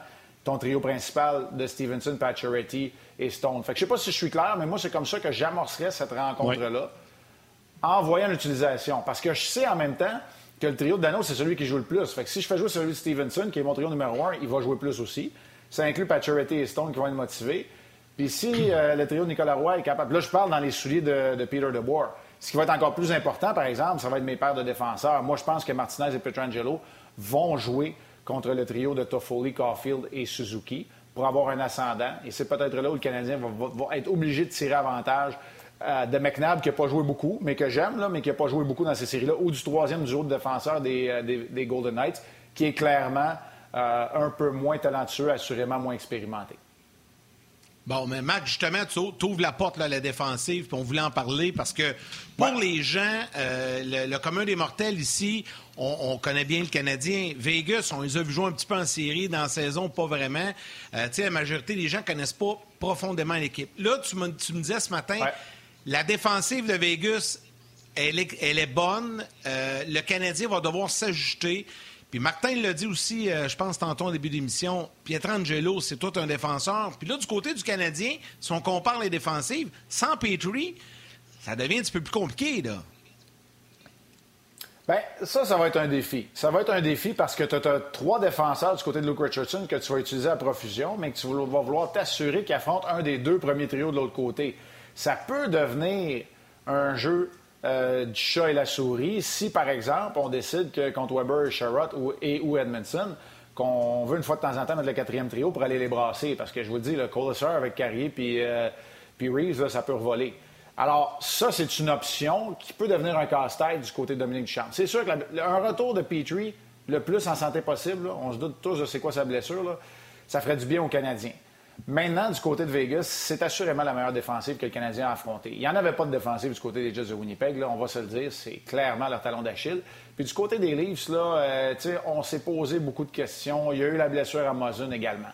ton trio principal de Stevenson, Pacioretty et Stone. Fait que je sais pas si je suis clair, mais moi, c'est comme ça que j'amorcerais cette rencontre-là en voyant l'utilisation. Parce que je sais en même temps que le trio de Dano, c'est celui qui joue le plus. Fait que si je fais jouer celui de Stevenson, qui est mon trio numéro un, il va jouer plus aussi. Ça inclut Pacioretty et Stone qui vont être motivés. Puis si euh, le trio de Nicolas Roy est capable... Là, je parle dans les souliers de, de Peter DeBoer. Ce qui va être encore plus important, par exemple, ça va être mes paires de défenseurs. Moi, je pense que Martinez et Petrangelo vont jouer contre le trio de Toffoli, Caulfield et Suzuki pour avoir un ascendant. Et c'est peut-être là où le Canadien va, être obligé de tirer avantage euh, de McNabb, qui n'a pas joué beaucoup, mais que j'aime, mais qui n'a pas joué beaucoup dans ces séries-là, ou du troisième duo de défenseurs des, euh, Golden Knights, qui est clairement euh, un peu moins talentueux, assurément moins expérimenté. Bon, mais Mac, justement, tu ouvres la porte là, à la défensive, puis on voulait en parler parce que pour les gens, euh, le, commun des mortels ici, on, connaît bien le Canadien. Vegas, on les a vu jouer un petit peu en série, dans la saison, pas vraiment. Euh, tu sais, la majorité des gens connaissent pas profondément l'équipe. Là, tu me, disais ce matin, la défensive de Vegas, elle est, elle est bonne. Euh, le Canadien va devoir s'ajuster. Puis Martin l'a dit aussi, euh, je pense tantôt au début d'émission, Pietrangelo, c'est tout un défenseur. Puis là, du côté du Canadien, si on compare les défensives, sans Petrie, ça devient un petit peu plus compliqué, là. Bien, ça, ça va être un défi. Ça va être un défi parce que tu as, trois défenseurs du côté de Luke Richardson que tu vas utiliser à profusion, mais que tu vas vouloir t'assurer qu'ils affrontent un des deux premiers trios de l'autre côté. Ça peut devenir un jeu euh, du chat et la souris si, par exemple, on décide que contre Weber Sherrod ou, et ou Edmondson, qu'on veut une fois de temps en temps mettre le quatrième trio pour aller les brasser. Parce que je vous le dis, le Colasser avec Carrier puis, euh, puis Reeves, ça peut revoler. Alors, ça, c'est une option qui peut devenir un casse-tête du côté de Dominique Duchamp. C'est sûr qu'un retour de Petrie, le plus en santé possible, on se doute tous de c'est quoi sa blessure, ça ferait du bien aux Canadiens. Maintenant, du côté de Vegas, c'est assurément la meilleure défensive que le Canadien a affrontée. Il n'y en avait pas de défensive du côté des Jets de Winnipeg, on va se le dire, c'est clairement leur talon d'Achille. Puis du côté des Leafs, là, euh, on s'est posé beaucoup de questions. Il y a eu la blessure à Mozun également.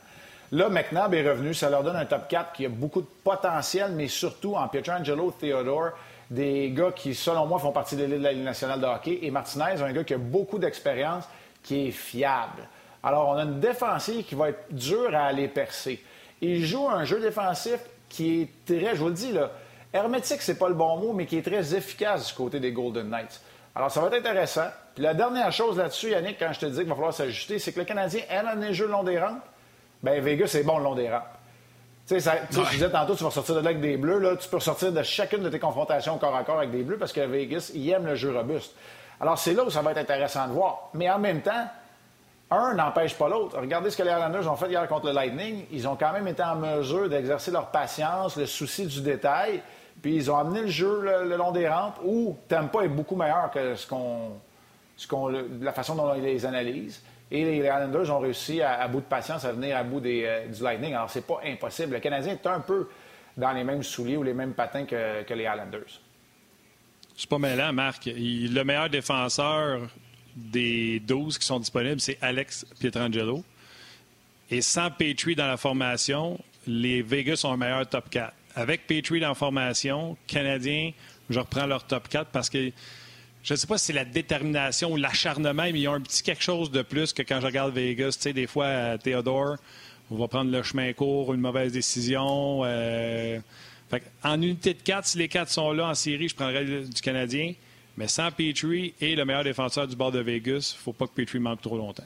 Là, McNabb est revenu, ça leur donne un top 4 qui a beaucoup de potentiel, mais surtout en Pietrangelo, Theodore, des gars qui, selon moi, font partie de l'élite de la Ligue nationale de hockey. Et Martinez, un gars qui a beaucoup d'expérience, qui est fiable. Alors, on a une défensive qui va être dure à aller percer. Il joue un jeu défensif qui est très, je vous le dis, là, hermétique, c'est pas le bon mot, mais qui est très efficace du côté des Golden Knights. Alors, ça va être intéressant. Puis la dernière chose là-dessus, Yannick, quand je te dis qu'il va falloir s'ajuster, c'est que le Canadien aime amener le jeu long des rampes. Bien, Vegas, c'est bon le long des rampes. Tu sais, je disais tantôt, tu vas sortir de là avec des bleus. Là, tu peux sortir de chacune de tes confrontations corps à corps avec des bleus parce que Vegas, il aime le jeu robuste. Alors, c'est là où ça va être intéressant de voir. Mais en même temps, un n'empêche pas l'autre. Regardez ce que les Islanders ont fait hier contre le Lightning. Ils ont quand même été en mesure d'exercer leur patience, le souci du détail, puis ils ont amené le jeu le, long des rampes où Tampa est beaucoup meilleur que ce qu'on, ce qu'on, la façon dont ils les analysent. Et les Islanders ont réussi, à, bout de patience, à venir à bout euh, du Lightning. Alors, c'est pas impossible. Le Canadien est un peu dans les mêmes souliers ou les mêmes patins que, que les Islanders. C'est pas mêlant, Marc. le meilleur défenseur des 12 qui sont disponibles, c'est Alex Pietrangelo. Et sans Petrie dans la formation, les Vegas ont un meilleur top 4. Avec Petrie dans la formation, Canadiens, je reprends leur top 4 parce que je ne sais pas si c'est la détermination ou l'acharnement, mais ils ont un petit quelque chose de plus que quand je regarde Vegas. Tu sais, des fois, Théodore, on va prendre le chemin court, une mauvaise décision. Euh, en unité de 4, si les 4 sont là en série, je prendrais du Canadien. Mais sans Petrie et le meilleur défenseur du bord de Vegas, il ne faut pas que Petrie manque trop longtemps.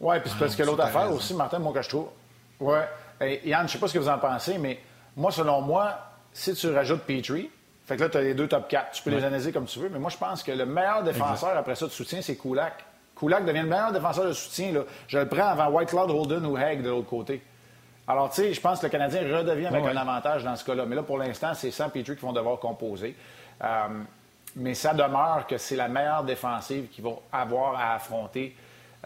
Oui, puis c'est parce que l'autre affaire aussi, Martin, moi, que je trouve. Oui. Yann, je ne sais pas ce que vous en pensez, mais moi, selon moi, si tu rajoutes Petrie, fait que là, tu as les deux top 4. Tu peux les analyser comme tu veux, mais moi, je pense que le meilleur défenseur après ça de soutien, c'est Kulak. Kulak devient le meilleur défenseur de soutien. Là. Je le prends avant White Cloud, Holden ou Haig de l'autre côté. Alors, tu sais, je pense que le Canadien redevient avec un avantage dans ce cas-là. Mais là, pour l'instant, c'est sans Petrie qui vont devoir composer. Euh, mais ça demeure que c'est la meilleure défensive qu'ils vont avoir à affronter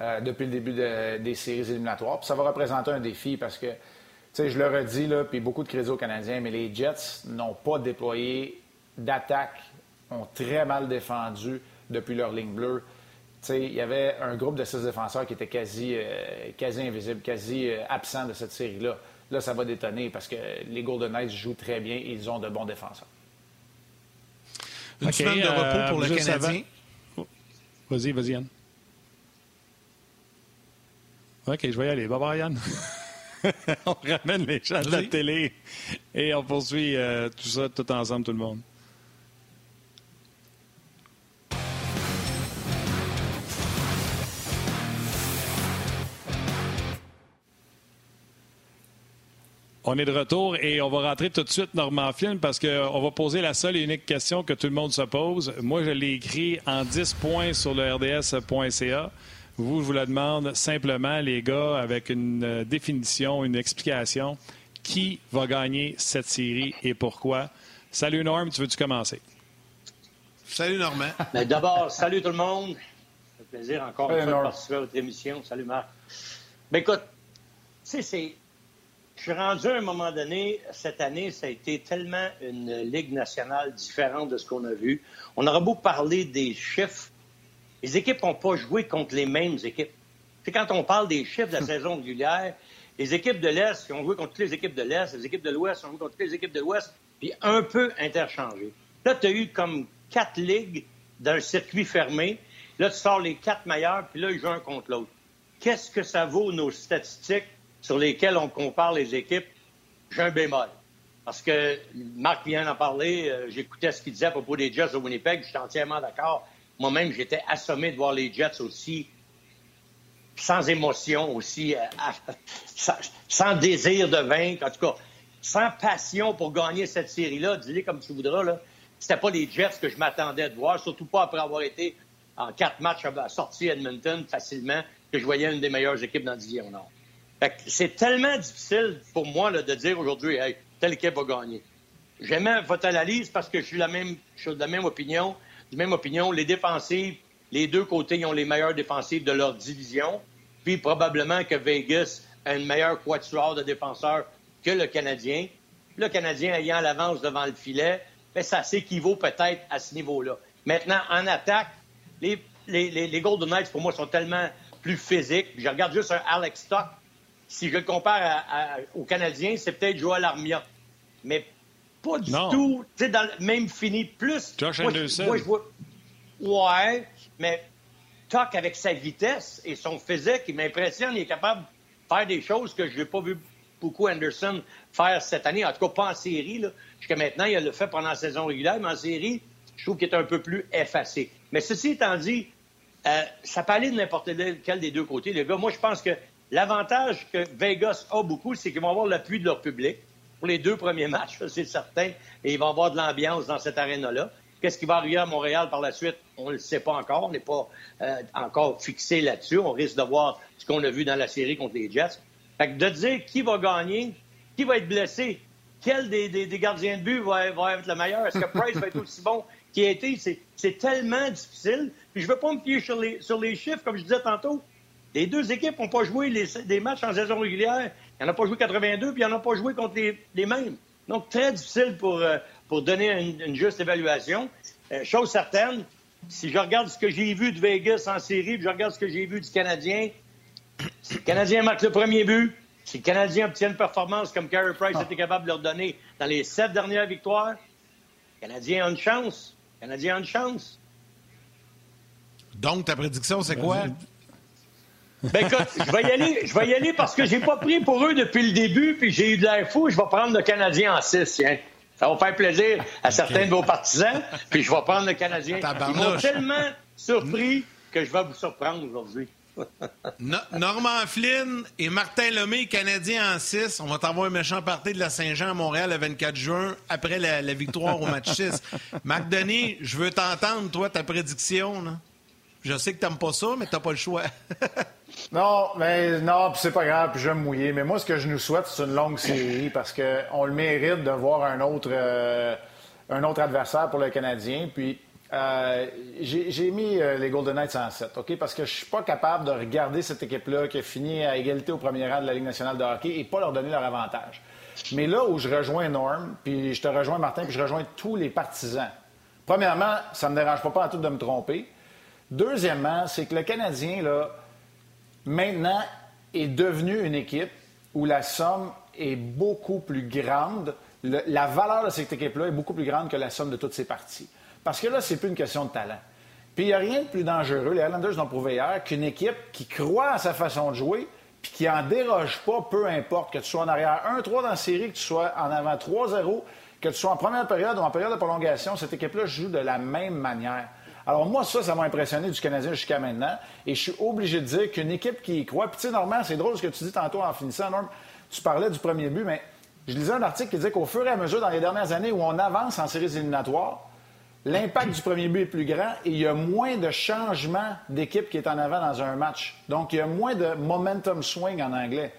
euh, depuis le début des séries éliminatoires. Puis ça va représenter un défi parce que, tu sais, je le redis, là, puis beaucoup de crédits aux Canadiens, mais les Jets n'ont pas déployé d'attaque, ont très mal défendu depuis leur ligne bleue. il y avait un groupe de six défenseurs qui était quasi, euh, quasi invisible, quasi absent de cette série-là. Là, ça va détonner parce que les Golden Knights jouent très bien et ils ont de bons défenseurs. Une semaine de repos pour le euh, Canadien. Vas-y, vas-y, Yann. OK, je vais y aller. Bye bye, Yann. on ramène les gens de la télé et on poursuit euh, tout ça tout ensemble, tout le monde. On est de retour et on va rentrer tout de suite, Normand Film, parce qu'on va poser la seule et unique question que tout le monde se pose. Moi, je l'ai écrit en 10 points sur le RDS.ca. Vous, je vous la demande simplement, les gars, avec une euh, définition, une explication. Qui va gagner cette série et pourquoi? Salut Norm, tu veux-tu commencer? Salut Normand. Ben, d'abord, salut tout le monde. Ça fait plaisir encore de participer à votre émission. Salut Marc. Ben écoute, tu sais, c'est je suis rendu à un moment donné, cette année, ça a été tellement une Ligue nationale différente de ce qu'on a vu. On aura beau parler des chiffres, les équipes n'ont pas joué contre les mêmes équipes. C'est quand on parle des chiffres de la saison régulière, les équipes de l'Est ont joué contre toutes les équipes de l'Est, les équipes de l'Ouest ont joué contre toutes les équipes de l'Ouest, puis un peu interchangé. Là, tu as eu comme quatre ligues d'un circuit fermé. Là, tu sors les quatre meilleurs, puis là, ils jouent un contre l'autre. Qu'est-ce que ça vaut, nos statistiques? Sur lesquels on compare les équipes, j'ai un bémol. Parce que Marc vient d'en parler, euh, j'écoutais ce qu'il disait à propos des Jets de Winnipeg, je suis entièrement d'accord. Moi-même, j'étais assommé de voir les Jets aussi sans émotion, aussi euh, sans, désir de vaincre, en tout cas, sans passion pour gagner cette série-là. Dis-le comme tu voudras. C'était pas les Jets que je m'attendais de voir, surtout pas après avoir été en quatre matchs à sortir Edmonton facilement, que je voyais une des meilleures équipes dans le division Nord. C'est tellement difficile pour moi de dire aujourd'hui, hey, telle équipe va gagner. J'aime votre analyse parce que je suis, la même, de la même opinion. Les défensives, les deux côtés ont les meilleures défensives de leur division. Puis probablement que Vegas a une meilleure quatuor de défenseurs que le Canadien. Le Canadien ayant l'avance devant le filet, mais ça s'équivaut peut-être à ce niveau-là. Maintenant, en attaque, les, les, les, Golden Knights, pour moi, sont tellement plus physiques. Je regarde juste un Alex Stock si je le compare aux Canadiens, c'est peut-être Joel Armia. Mais pas du tout, tu sais, dans le même fini. Plus. Josh Anderson. Ouais, mais Tuck, avec sa vitesse et son physique, il m'impressionne. Il est capable de faire des choses que je n'ai pas vu beaucoup Anderson faire cette année. En tout cas, pas en série. Jusqu'à maintenant, il a le fait pendant la saison régulière, mais en série, je trouve qu'il est un peu plus effacé. Mais ceci étant dit, euh, ça peut aller de n'importe quel des deux côtés, les gars. Moi, je pense que L'avantage que Vegas a beaucoup, c'est qu'ils vont avoir l'appui de leur public pour les deux premiers matchs, c'est certain, et ils vont avoir de l'ambiance dans cette aréna-là. Qu'est-ce qui va arriver à Montréal par la suite? On ne le sait pas encore. On n'est pas euh, encore fixé là-dessus. On risque de voir ce qu'on a vu dans la série contre les Jets. Fait que de dire qui va gagner, qui va être blessé, quel des, gardiens de but va, être le meilleur, est-ce que Price va être aussi bon qu'il a été, c'est tellement difficile. Puis je ne veux pas me fier sur les, sur les chiffres, comme je disais tantôt. Les deux équipes n'ont pas joué les, des matchs en saison régulière. Il n'y en a pas joué 82, puis il n'y en a pas joué contre les, mêmes. Donc, très difficile pour, euh, pour donner une, juste évaluation. Euh, chose certaine, si je regarde ce que j'ai vu de Vegas en série, puis je regarde ce que j'ai vu du Canadien, si le Canadien marque le premier but, si le Canadien obtient une performance comme Carey Price était capable de leur donner dans les sept dernières victoires, le Canadien a une chance. Le Canadien a une chance. Donc, ta prédiction, c'est quoi? Ben écoute, je vais y aller, je vais y aller parce que j'ai pas pris pour eux depuis le début, puis j'ai eu de l'air fou. Je vais prendre le Canadien en 6, tiens. Ça va faire plaisir à certains de vos partisans, puis je vais prendre le Canadien. Ils m'ont tellement surpris que je vais vous surprendre aujourd'hui. Normand Flynn et Martin Lemay, Canadiens en 6. On va t'envoyer un méchant parti de la Saint-Jean à Montréal le 24 juin, après la, victoire au match 6. Marc Denis, je veux t'entendre, toi, ta prédiction. Là. Je sais que tu n'aimes pas ça, mais tu n'as pas le choix. non, mais non, c'est pas grave, puis je vais me mouiller. Mais moi, ce que je nous souhaite, c'est une longue série parce qu'on le mérite de voir un autre, euh, un autre adversaire pour le Canadien. Puis euh, j'ai mis euh, les Golden Knights en 7, OK? Parce que je suis pas capable de regarder cette équipe-là qui a fini à égalité au premier rang de la Ligue nationale de hockey et pas leur donner leur avantage. Mais là où je rejoins Norm, puis je te rejoins Martin, puis je rejoins tous les partisans. Premièrement, ça me dérange pas, pas en tout de me tromper. Deuxièmement, c'est que le Canadien, là, maintenant, est devenu une équipe où la somme est beaucoup plus grande. la valeur de cette équipe-là est beaucoup plus grande que la somme de toutes ses parties. Parce que là, c'est plus une question de talent. Puis il n'y a rien de plus dangereux, les Islanders l'ont prouvé hier, qu'une équipe qui croit à sa façon de jouer puis qui en déroge pas, peu importe, que tu sois en arrière 1-3 dans la série, que tu sois en avant 3-0, que tu sois en première période ou en période de prolongation, cette équipe-là joue de la même manière. Alors moi, ça, ça m'a impressionné du Canadien jusqu'à maintenant. Et je suis obligé de dire qu'une équipe qui y croit... Puis tu sais, Normand, c'est drôle ce que tu dis tantôt en finissant, Norm. Tu parlais du premier but, mais je lisais un article qui disait qu'au fur et à mesure, dans les dernières années où on avance en séries éliminatoires, l'impact du premier but est plus grand et il y a moins de changements d'équipe qui est en avant dans un match. Donc, il y a moins de momentum swing en anglais.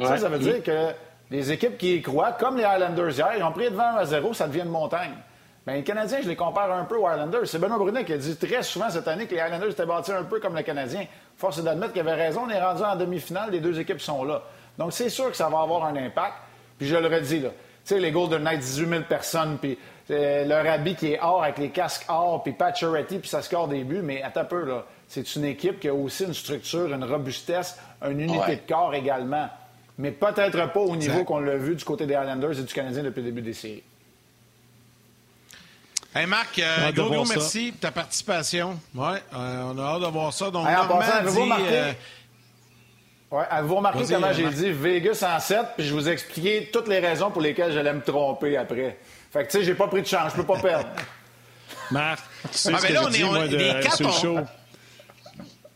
Ça, ça veut dire que les équipes qui y croient, comme les Highlanders hier, ils ont pris devant à zéro, ça devient une montagne. Mais les Canadiens, je les compare un peu aux Highlanders. C'est Benoît Brunet qui a dit très souvent cette année que les Highlanders étaient bâtis un peu comme les Canadiens. Force est d'admettre qu'il avait raison. On est rendu en demi-finale, les deux équipes sont là. Donc, c'est sûr que ça va avoir un impact. Puis je le redis, là. Tu sais, les Golden Knights, 18 000 personnes, puis euh, leur habit qui est or avec les casques or, puis Pacioretty, puis ça score des buts. Mais attends un peu, là. C'est une équipe qui a aussi une structure, une robustesse, une unité de corps également. Mais peut-être pas au niveau qu'on l'a vu du côté des Highlanders et du Canadien depuis le début des séries. Hey Marc, euh, gros, merci pour ta participation. Ouais, euh, on a hâte de voir ça. Donc, hey, en passant, avez-vous Ouais, avez-vous remarqué comment j'ai dit Vegas en 7, puis je vous ai expliqué toutes les raisons pour lesquelles j'allais me tromper après. Fait que, tu sais, j'ai pas pris de chance, je peux pas perdre. Marc, tu sais ah, ce que là, je dis, moi, de, sur le show.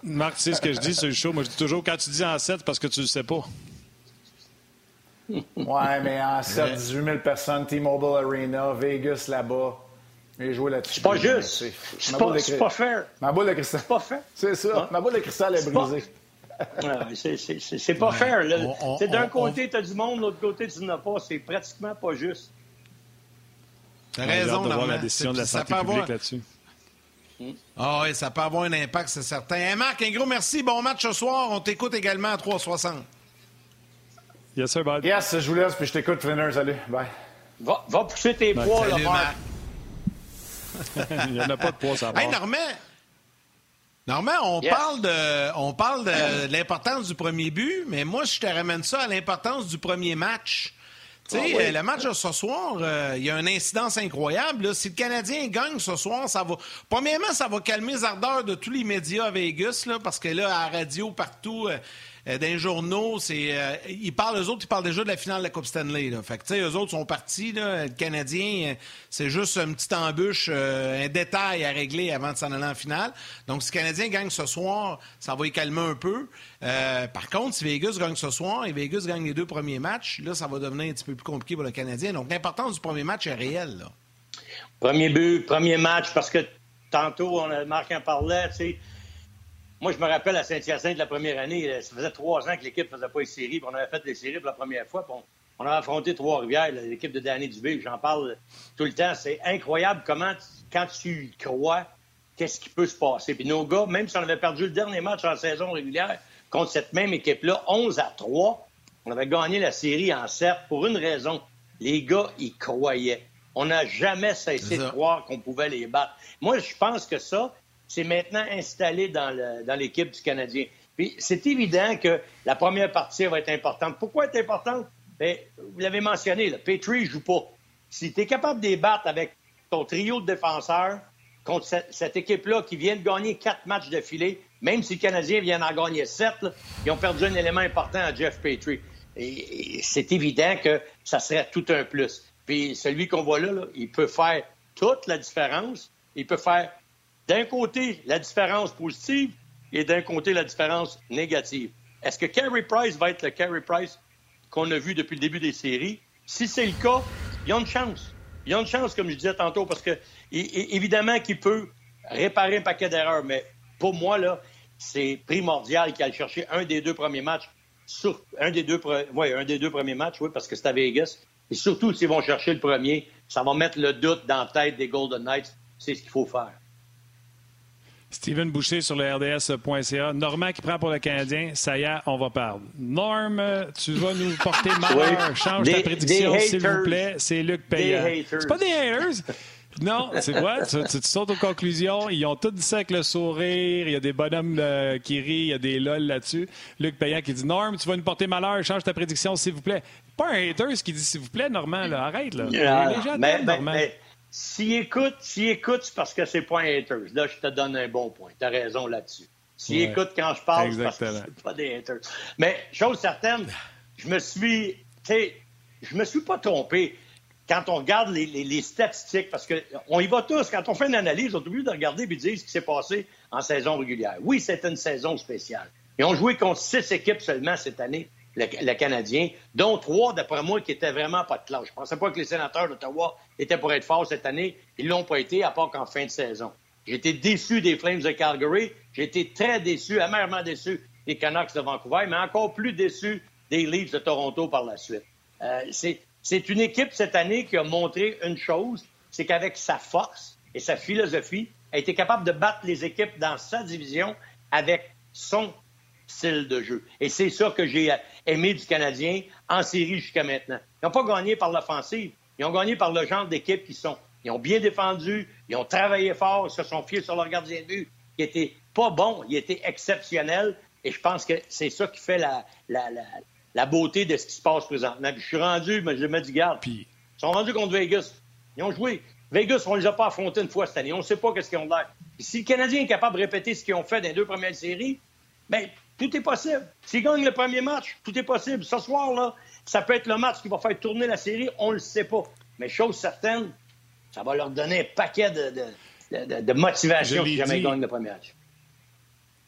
Marc, tu sais ce que je dis sur le show? Moi, je dis toujours, quand tu dis en 7, parce que tu le sais pas. ouais, mais en 7, 18 000 personnes, T-Mobile Arena, Vegas là-bas. J'ai joué là-dessus. C'est pas juste. C'est pas, pas, fair. Ma boule de cristal. C'est pas fair. C'est ça. Ma boule de cristal est brisée. c'est pas fair. D'un côté, tu as du monde, de l'autre côté, tu n'as pas. C'est pratiquement pas juste. Tu as raison, de voir la décision de la santé publique là-dessus. Ah oui, ça peut avoir un impact, c'est certain. Marc, un gros merci. Bon match ce soir. On t'écoute également à 360. Yes, sir, bye. Yes, je vous laisse, puis je t'écoute, Flinner. Salut. Bye. Va, va pousser tes poids, là, Marc. Il n'y en a pas de poids, ça va. Hey, Normand, Normand, on parle de, on parle de, l'importance du premier but, mais moi, je te ramène ça à l'importance du premier match. Tu sais, ah euh, le match de ce soir, euh, il y a une incidence incroyable. Si le Canadien gagne ce soir, ça va. Premièrement, ça va calmer les ardeurs de tous les médias à Vegas, là, parce que là, à la radio, partout, euh, euh, journaux, c'est euh, ils parlent eux autres, ils parlent déjà de la finale de la Coupe Stanley. Là. Fait que eux autres sont partis. Là, le Canadien, euh, c'est juste une petite embûche, un détail à régler avant de s'en aller en finale. Donc, si le Canadien gagne ce soir, ça va y calmer un peu. par contre, si Vegas gagne ce soir et Vegas gagne les deux premiers matchs, là, ça va devenir un petit peu plus compliqué pour le Canadien. Donc, l'importance du premier match est réelle. Là. Premier but, premier match, parce que tantôt, on a, Marc en parlait, tu sais moi, je me rappelle à Saint-Hyacinthe la première année, euh, ça faisait trois ans que l'équipe ne faisait pas les séries, puis on avait fait les séries pour la première fois, puis on, avait affronté Trois-Rivières, l'équipe de Danny Dubé, j'en parle tout le temps. C'est incroyable comment, quand tu y crois, qu'est-ce qui peut se passer. Puis nos gars, même si on avait perdu le dernier match en saison régulière contre cette même équipe-là, 11 à 3, on avait gagné la série en 7 pour une raison. Les gars, ils croyaient. On n'a jamais cessé de croire qu'on pouvait les battre. Moi, je pense que ça, c'est maintenant installé dans l'équipe du Canadien. Puis c'est évident que la première partie va être importante. Pourquoi est importante? Bien, vous l'avez mentionné, là, Petrie ne joue pas. Si tu es capable de débattre avec ton trio de défenseurs contre cette, équipe-là qui vient de gagner quatre matchs de filet, même si le Canadien vient d'en gagner sept, ils ont perdu un élément important à Jeff Petrie. Et, c'est évident que ça serait tout un plus. Puis celui qu'on voit là, il peut faire toute la différence. Il peut faire d'un côté la différence positive et d'un côté la différence négative. Est-ce que Carey Price va être le Carey Price qu'on a vu depuis le début des séries? Si c'est le cas, il y a une chance. Il y a une chance, comme je disais tantôt, parce que évidemment qu'il peut réparer un paquet d'erreurs, mais pour moi, là, c'est primordial qu'il aille chercher un des deux premiers matchs. Un, des deux, ouais, un des deux premiers matchs, oui, parce que c'est à Vegas. Et surtout, s'ils vont chercher le premier, ça va mettre le doute dans la tête des Golden Knights. C'est ce qu'il faut faire. Steven Boucher sur le RDS.ca. Normand qui prend pour le Canadien. Ça y est, on va perdre. Norm, tu vas nous porter malheur. Change ta prédiction, s'il vous plaît. C'est Luc Payant. C'est pas des haters. Non, c'est vrai. Tu, tu, sautes aux conclusions. Ils ont tout dit ça avec le sourire. Il y a des bonhommes euh, qui rient. Il y a des lol là-dessus. Luc Payant qui dit Norm, tu vas nous porter malheur. Change ta prédiction, s'il vous plaît. Pas un hater qui dit s'il vous plaît, Normand. Là. Arrête. Là. les gens mais, Normand. S'il écoute, s'il écoute, c'est parce que c'est pas un haters. Là, je te donne un bon point. Tu as raison là-dessus. S'il écoute quand je parle, c'est parce que c'est pas des haters. Mais, chose certaine, je me suis, tu sais, je me suis pas trompé quand on regarde les, statistiques, parce qu'on y va tous, quand on fait une analyse, on est obligé de regarder et de dire ce qui s'est passé en saison régulière. Oui, c'était une saison spéciale. Ils ont joué contre six équipes seulement cette année. Le, Canadien, dont trois, d'après moi, qui étaient vraiment pas de classe. Je pensais pas que les sénateurs d'Ottawa étaient pour être forts cette année. Ils l'ont pas été, à part qu'en fin de saison. J'ai été déçu des Flames de Calgary. J'ai été très déçu, amèrement déçu des Canucks de Vancouver, mais encore plus déçu des Leafs de Toronto par la suite. Euh, c'est une équipe cette année qui a montré une chose, c'est qu'avec sa force et sa philosophie, elle a été capable de battre les équipes dans sa division avec son style de jeu. Et c'est ça que j'ai aimé du Canadien en série jusqu'à maintenant. Ils n'ont pas gagné par l'offensive, ils ont gagné par le genre d'équipe qu'ils sont. Ils ont bien défendu, ils ont travaillé fort, ils se sont fiés sur leur gardien de but, qui était pas bon, il était exceptionnel. Et je pense que c'est ça qui fait la, la, beauté de ce qui se passe présentement. je suis rendu, mais je me dis, garde, Puis... ils sont rendus contre Vegas. Ils ont joué. Vegas, on ne les a pas affrontés une fois cette année. On ne sait pas qu'est-ce qu'ils ont l'air. Si le Canadien est capable de répéter ce qu'ils ont fait dans les deux premières séries, bien, tout est possible. S'ils gagnent le premier match, tout est possible. Ce soir, là, ça peut être le match qui va faire tourner la série, on ne le sait pas. Mais chose certaine, ça va leur donner un paquet de, motivation si jamais ils gagnent le premier match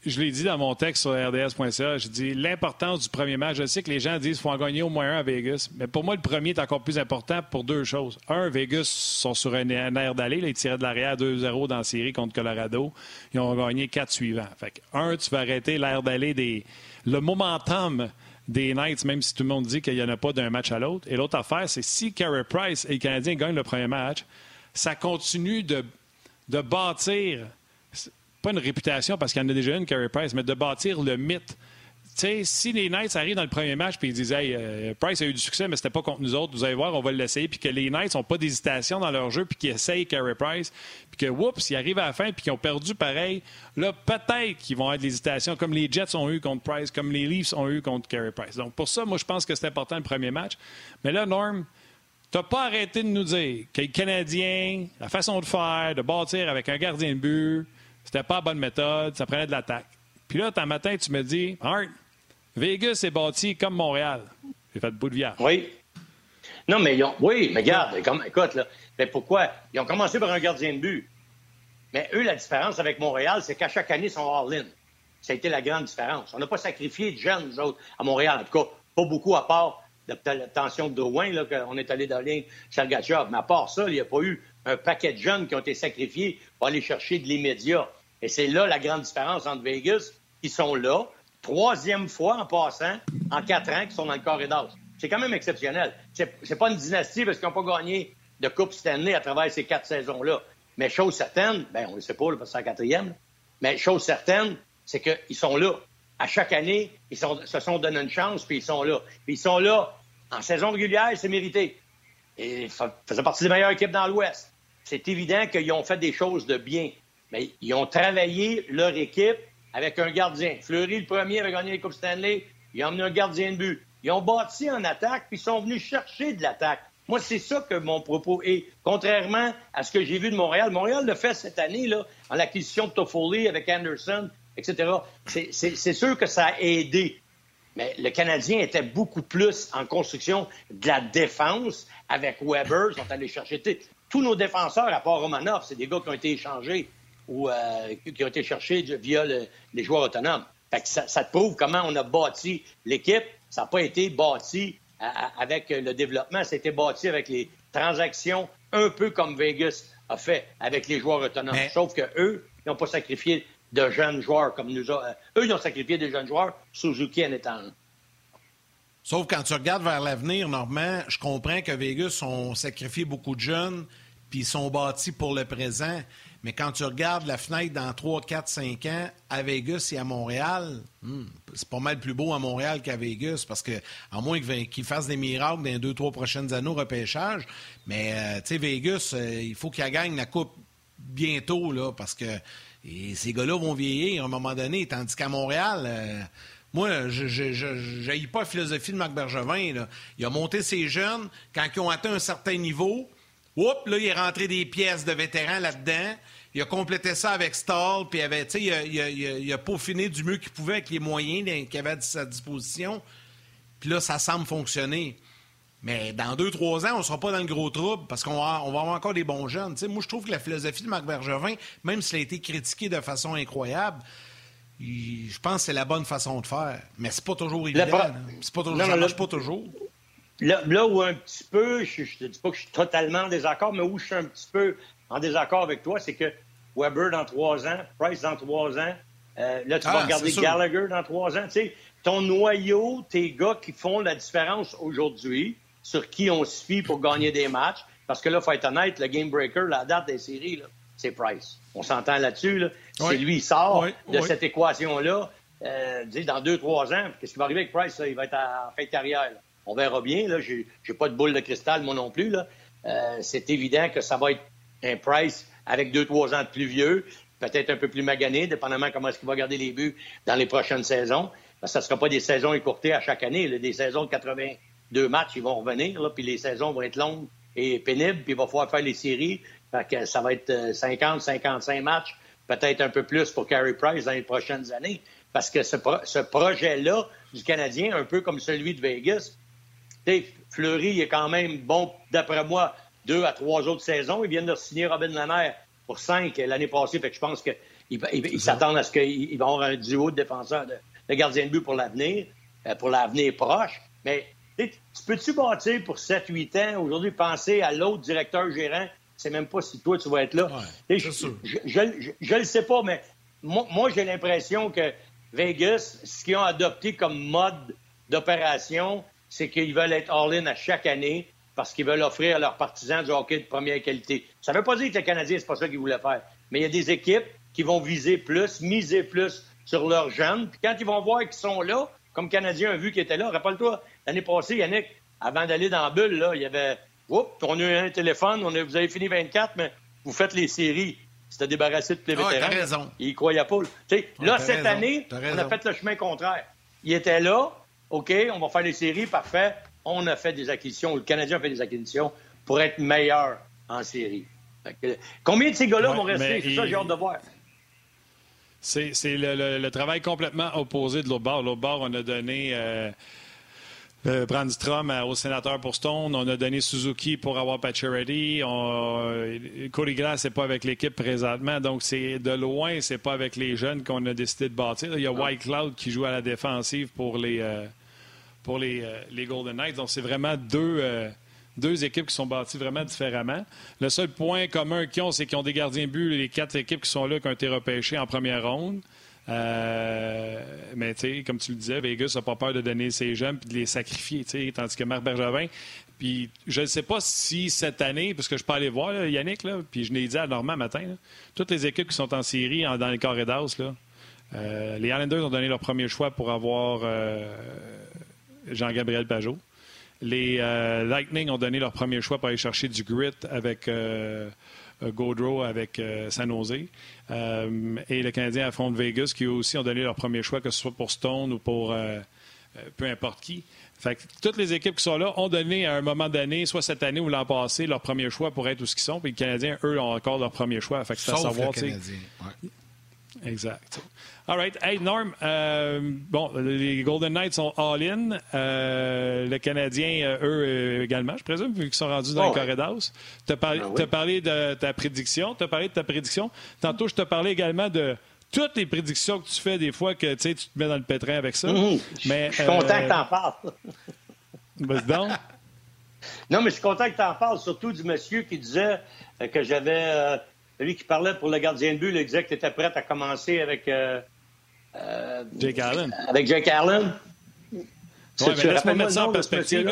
je l'ai dit dans mon texte sur rds.ca, je dis l'importance du premier match. Je sais que les gens disent qu'il faut en gagner au moins un à Vegas, mais pour moi, le premier est encore plus important pour deux choses. Un, Vegas sont sur un, air d'aller. Ils tiraient de l'arrière 2-0 dans la série contre Colorado. Ils ont gagné quatre suivants. Fait un, tu vas arrêter l'air d'aller des. le momentum des Knights, même si tout le monde dit qu'il n'y en a pas d'un match à l'autre. Et l'autre affaire, c'est si Carey Price et les Canadiens gagnent le premier match, ça continue de bâtir une réputation parce qu'il y en a déjà une, Carey Price, mais de bâtir le mythe. sais, si les Knights arrivent dans le premier match et ils disent hey, euh, Price a eu du succès, mais c'était pas contre nous autres, vous allez voir, on va l'essayer, puis que les Knights n'ont pas d'hésitation dans leur jeu, puis qu'ils essayent Carey Price, puis que, oups, ils arrivent à la fin, puis qu'ils ont perdu pareil, là, peut-être qu'ils vont avoir de l'hésitation, comme les Jets ont eu contre Price, comme les Leafs ont eu contre Carey Price. Donc, pour ça, moi, je pense que c'est important le premier match. Mais là, Norm, t'as pas arrêté de nous dire que les Canadiens, la façon de faire, de bâtir avec un gardien de but, c'était pas la bonne méthode, ça prenait de l'attaque. Puis là, un matin, tu me dis, Art, Vegas est bâti comme Montréal. J'ai fait de bout de. Oui. Non, mais ils ont... oui, mais regarde, comme, écoute, là, mais pourquoi? Ils ont commencé par un gardien de but. Mais eux, la différence avec Montréal, c'est qu'à chaque année, ils sont all-in. Ça a été la grande différence. On n'a pas sacrifié de jeunes, nous autres, à Montréal. En tout cas, pas beaucoup, à part la, tension de Drouin, là, qu'on est allé dans ligne Sergachev. Mais à part ça, il n'y a pas eu un paquet de jeunes qui ont été sacrifiés pour aller chercher de l'immédiat. Et c'est là la grande différence entre Vegas, qui sont là, troisième fois en passant, en quatre ans, qui sont dans le corridor. C'est quand même exceptionnel. C'est pas une dynastie parce qu'ils n'ont pas gagné de Coupe Stanley à travers ces quatre saisons-là. Mais chose certaine, ben on ne sait pas, parce que c'est la quatrième, mais chose certaine, c'est qu'ils sont là. À chaque année, ils se sont donné une chance, puis ils sont là. Puis ils sont là en saison régulière, c'est mérité. Et ils faisaient partie des meilleures équipes dans l'Ouest. C'est évident qu'ils ont fait des choses de bien. Mais ils ont travaillé leur équipe avec un gardien. Fleury, le premier, a gagné les Coupes Stanley. Ils ont amené un gardien de but. Ils ont bâti en attaque, puis ils sont venus chercher de l'attaque. Moi, c'est ça que mon propos est. Contrairement à ce que j'ai vu de Montréal, Montréal le fait cette année, là, en l'acquisition de Toffoli avec Anderson, etc. C'est sûr que ça a aidé. Mais le Canadien était beaucoup plus en construction de la défense avec Weber. Ils sont allés chercher tous nos défenseurs, à part Romanov, c'est des gars qui ont été échangés ou euh, qui ont été cherchés via les joueurs autonomes. ça, te prouve comment on a bâti l'équipe. Ça n'a pas été bâti avec le développement, ça a été bâti avec les transactions, un peu comme Vegas a fait avec les joueurs autonomes. Sauf qu'eux, ils n'ont pas sacrifié de jeunes joueurs comme nous autres. Eux, ils ont sacrifié des jeunes joueurs, Suzuki en étant. Sauf quand tu regardes vers l'avenir, Normand, je comprends que Vegas ont sacrifié beaucoup de jeunes, puis ils sont bâtis pour le présent. Mais quand tu regardes la fenêtre dans 3, 4, 5 ans, à Vegas et à Montréal, hmm, c'est pas mal plus beau à Montréal qu'à Vegas parce que, à moins qu'ils fassent des miracles dans les deux, trois prochaines années au repêchage, mais euh, tu sais, Vegas, euh, il faut qu'ils gagnent la Coupe bientôt, là, parce que ces gars-là vont vieillir à un moment donné, tandis qu'à Montréal, euh, moi, je n'ai pas la philosophie de Marc Bergevin. Il a monté ses jeunes quand ils ont atteint un certain niveau Oups, là, il est rentré des pièces de vétérans là-dedans. Il a complété ça avec Stall, puis il, a, il, a, peaufiné du mieux qu'il pouvait avec les moyens qu'il avait à sa disposition. Puis là, ça semble fonctionner. Mais dans deux, trois ans, on ne sera pas dans le gros trouble parce qu'on va, on va avoir encore des bons jeunes. moi, je trouve que la philosophie de Marc Bergevin, même s'il a été critiqué de façon incroyable, je pense que c'est la bonne façon de faire. Mais c'est pas toujours évident. Pas... Pas toujours, ça marche pas toujours. Là, où un petit peu, je ne dis pas que je suis totalement en désaccord, mais où je suis un petit peu en désaccord avec toi, c'est que Weber dans trois ans, Price dans trois ans, euh, là, tu vas ah, regarder Gallagher dans trois ans. Tu sais, ton noyau, tes gars qui font la différence aujourd'hui, sur qui on se fie pour gagner des matchs, parce que là, il faut être honnête, le game breaker, la date des séries, c'est Price. On s'entend là-dessus. Là. C'est lui, il sort de cette équation-là. Euh, dans deux, trois ans, qu'est-ce qui va arriver avec Price? Il va être en fin de carrière. On verra bien. Je n'ai pas de boule de cristal, moi non plus. Euh, c'est évident que ça va être un Price avec deux, trois ans de plus vieux, peut-être un peu plus magané, dépendamment comment est-ce qu'il va garder les buts dans les prochaines saisons. ça ne sera pas des saisons écourtées à chaque année. Des saisons de 82 matchs, ils vont revenir, puis les saisons vont être longues et pénibles, puis il va falloir faire les séries. ça va être 50, euh, 55 matchs, peut-être un peu plus pour Carey Price dans les prochaines années. Parce que ce, ce projet-là du Canadien, un peu comme celui de Vegas, Fleury est quand même bon, d'après moi, deux à trois autres saisons. Ils viennent de signer Robin Lanaire pour cinq l'année passée. Fait que je pense qu'ils s'attendent à ce qu'il va avoir un duo de défenseurs, de, gardiens de but pour l'avenir, euh, pour l'avenir proche. Mais tu peux-tu bâtir pour 7-8 ans, aujourd'hui, penser à l'autre directeur gérant? C'est même pas si toi, tu vas être là. je ne le sais pas, mais moi, moi j'ai l'impression que Vegas, ce qu'ils ont adopté comme mode d'opération, c'est qu'ils veulent être all-in à chaque année parce qu'ils veulent offrir à leurs partisans du hockey de première qualité. Ça ne veut pas dire que les Canadiens, c'est pas ça qu'ils voulaient faire. Mais il y a des équipes qui vont viser plus, miser plus sur leurs jeunes. Puis quand ils vont voir qu'ils sont là, comme Canadiens ont vu qu'ils étaient là, rappelle-toi, l'année passée, Yannick, avant d'aller dans la bulle, là, il y avait Oups, on a eu un téléphone, on vous avez fini 24, mais vous faites les séries. C'était débarrassé de tous les ah, vétérans. raison. Ils croyaient pas. là, cette année, on a fait le chemin contraire. Ils étaient là, OK, on va faire les séries, parfait. On a fait des acquisitions, le Canadien a fait des acquisitions pour être meilleur en série. combien de ces gars-là vont rester? C'est ça j'ai hâte de voir. C'est le, travail complètement opposé de l'autre bord. L'autre bord, on a donné euh, euh, Brandstrom au sénateur pour Stone. On a donné Suzuki pour avoir Pacioretty. On... Cody Glass n'est pas avec l'équipe présentement. Donc, c'est de loin, c'est pas avec les jeunes qu'on a décidé de bâtir. Il y a ah. White Cloud qui joue à la défensive pour les, euh, pour les, euh, les Golden Knights. Donc, c'est vraiment deux, euh, deux équipes qui sont bâties vraiment différemment. Le seul point commun qu'ils ont, c'est qu'ils ont des gardiens but, les quatre équipes qui sont là, qui ont été repêchées en première ronde. Euh, mais tu sais, comme tu le disais, Vegas n'a pas peur de donner ses jeunes et de les sacrifier, tandis que Marc Bergevin, puis je ne sais pas si cette année, parce que je peux aller voir Yannick, là, puis je l'ai dit à Normand matin, toutes les équipes qui sont en série dans les carrés d'as, les Islanders ont donné leur premier choix pour avoir Jean-Gabriel Pajot. Les euh, Lightning ont donné leur premier choix pour aller chercher du grit avec euh, euh, Gaudreau, avec San Jose. et le Canadien affronte Vegas, qui aussi ont donné leur premier choix, que ce soit pour Stone ou pour peu importe qui. Fait toutes les équipes qui sont là ont donné à un moment donné, soit cette année ou l'an passé, leur premier choix pour être où ce qu'ils sont. Puis les Canadiens, eux, ont encore leur premier choix. Fait que c'est à savoir. Le Canadien. Exact. All right. Hey, Norm, euh, bon, les Golden Knights sont all-in. Euh, le Canadien, euh, eux également, je présume, vu qu'ils sont rendus dans oh, le corridor. Tu as, parlé, ben parlé de ta prédiction. Tu as parlé de ta prédiction. Tantôt, je te parlais également de toutes les prédictions que tu fais des fois que tu te mets dans le pétrin avec ça. Mmh. Mais, je suis content que tu en parles. donc. Non, mais je suis content que tu en parles, surtout du monsieur qui disait que j'avais. lui qui parlait pour le gardien de but, il disait que tu étais prêt à commencer avec euh, Jake Allen. Avec Jake Allen? Oui, mais laisse-moi mettre ça en perspective.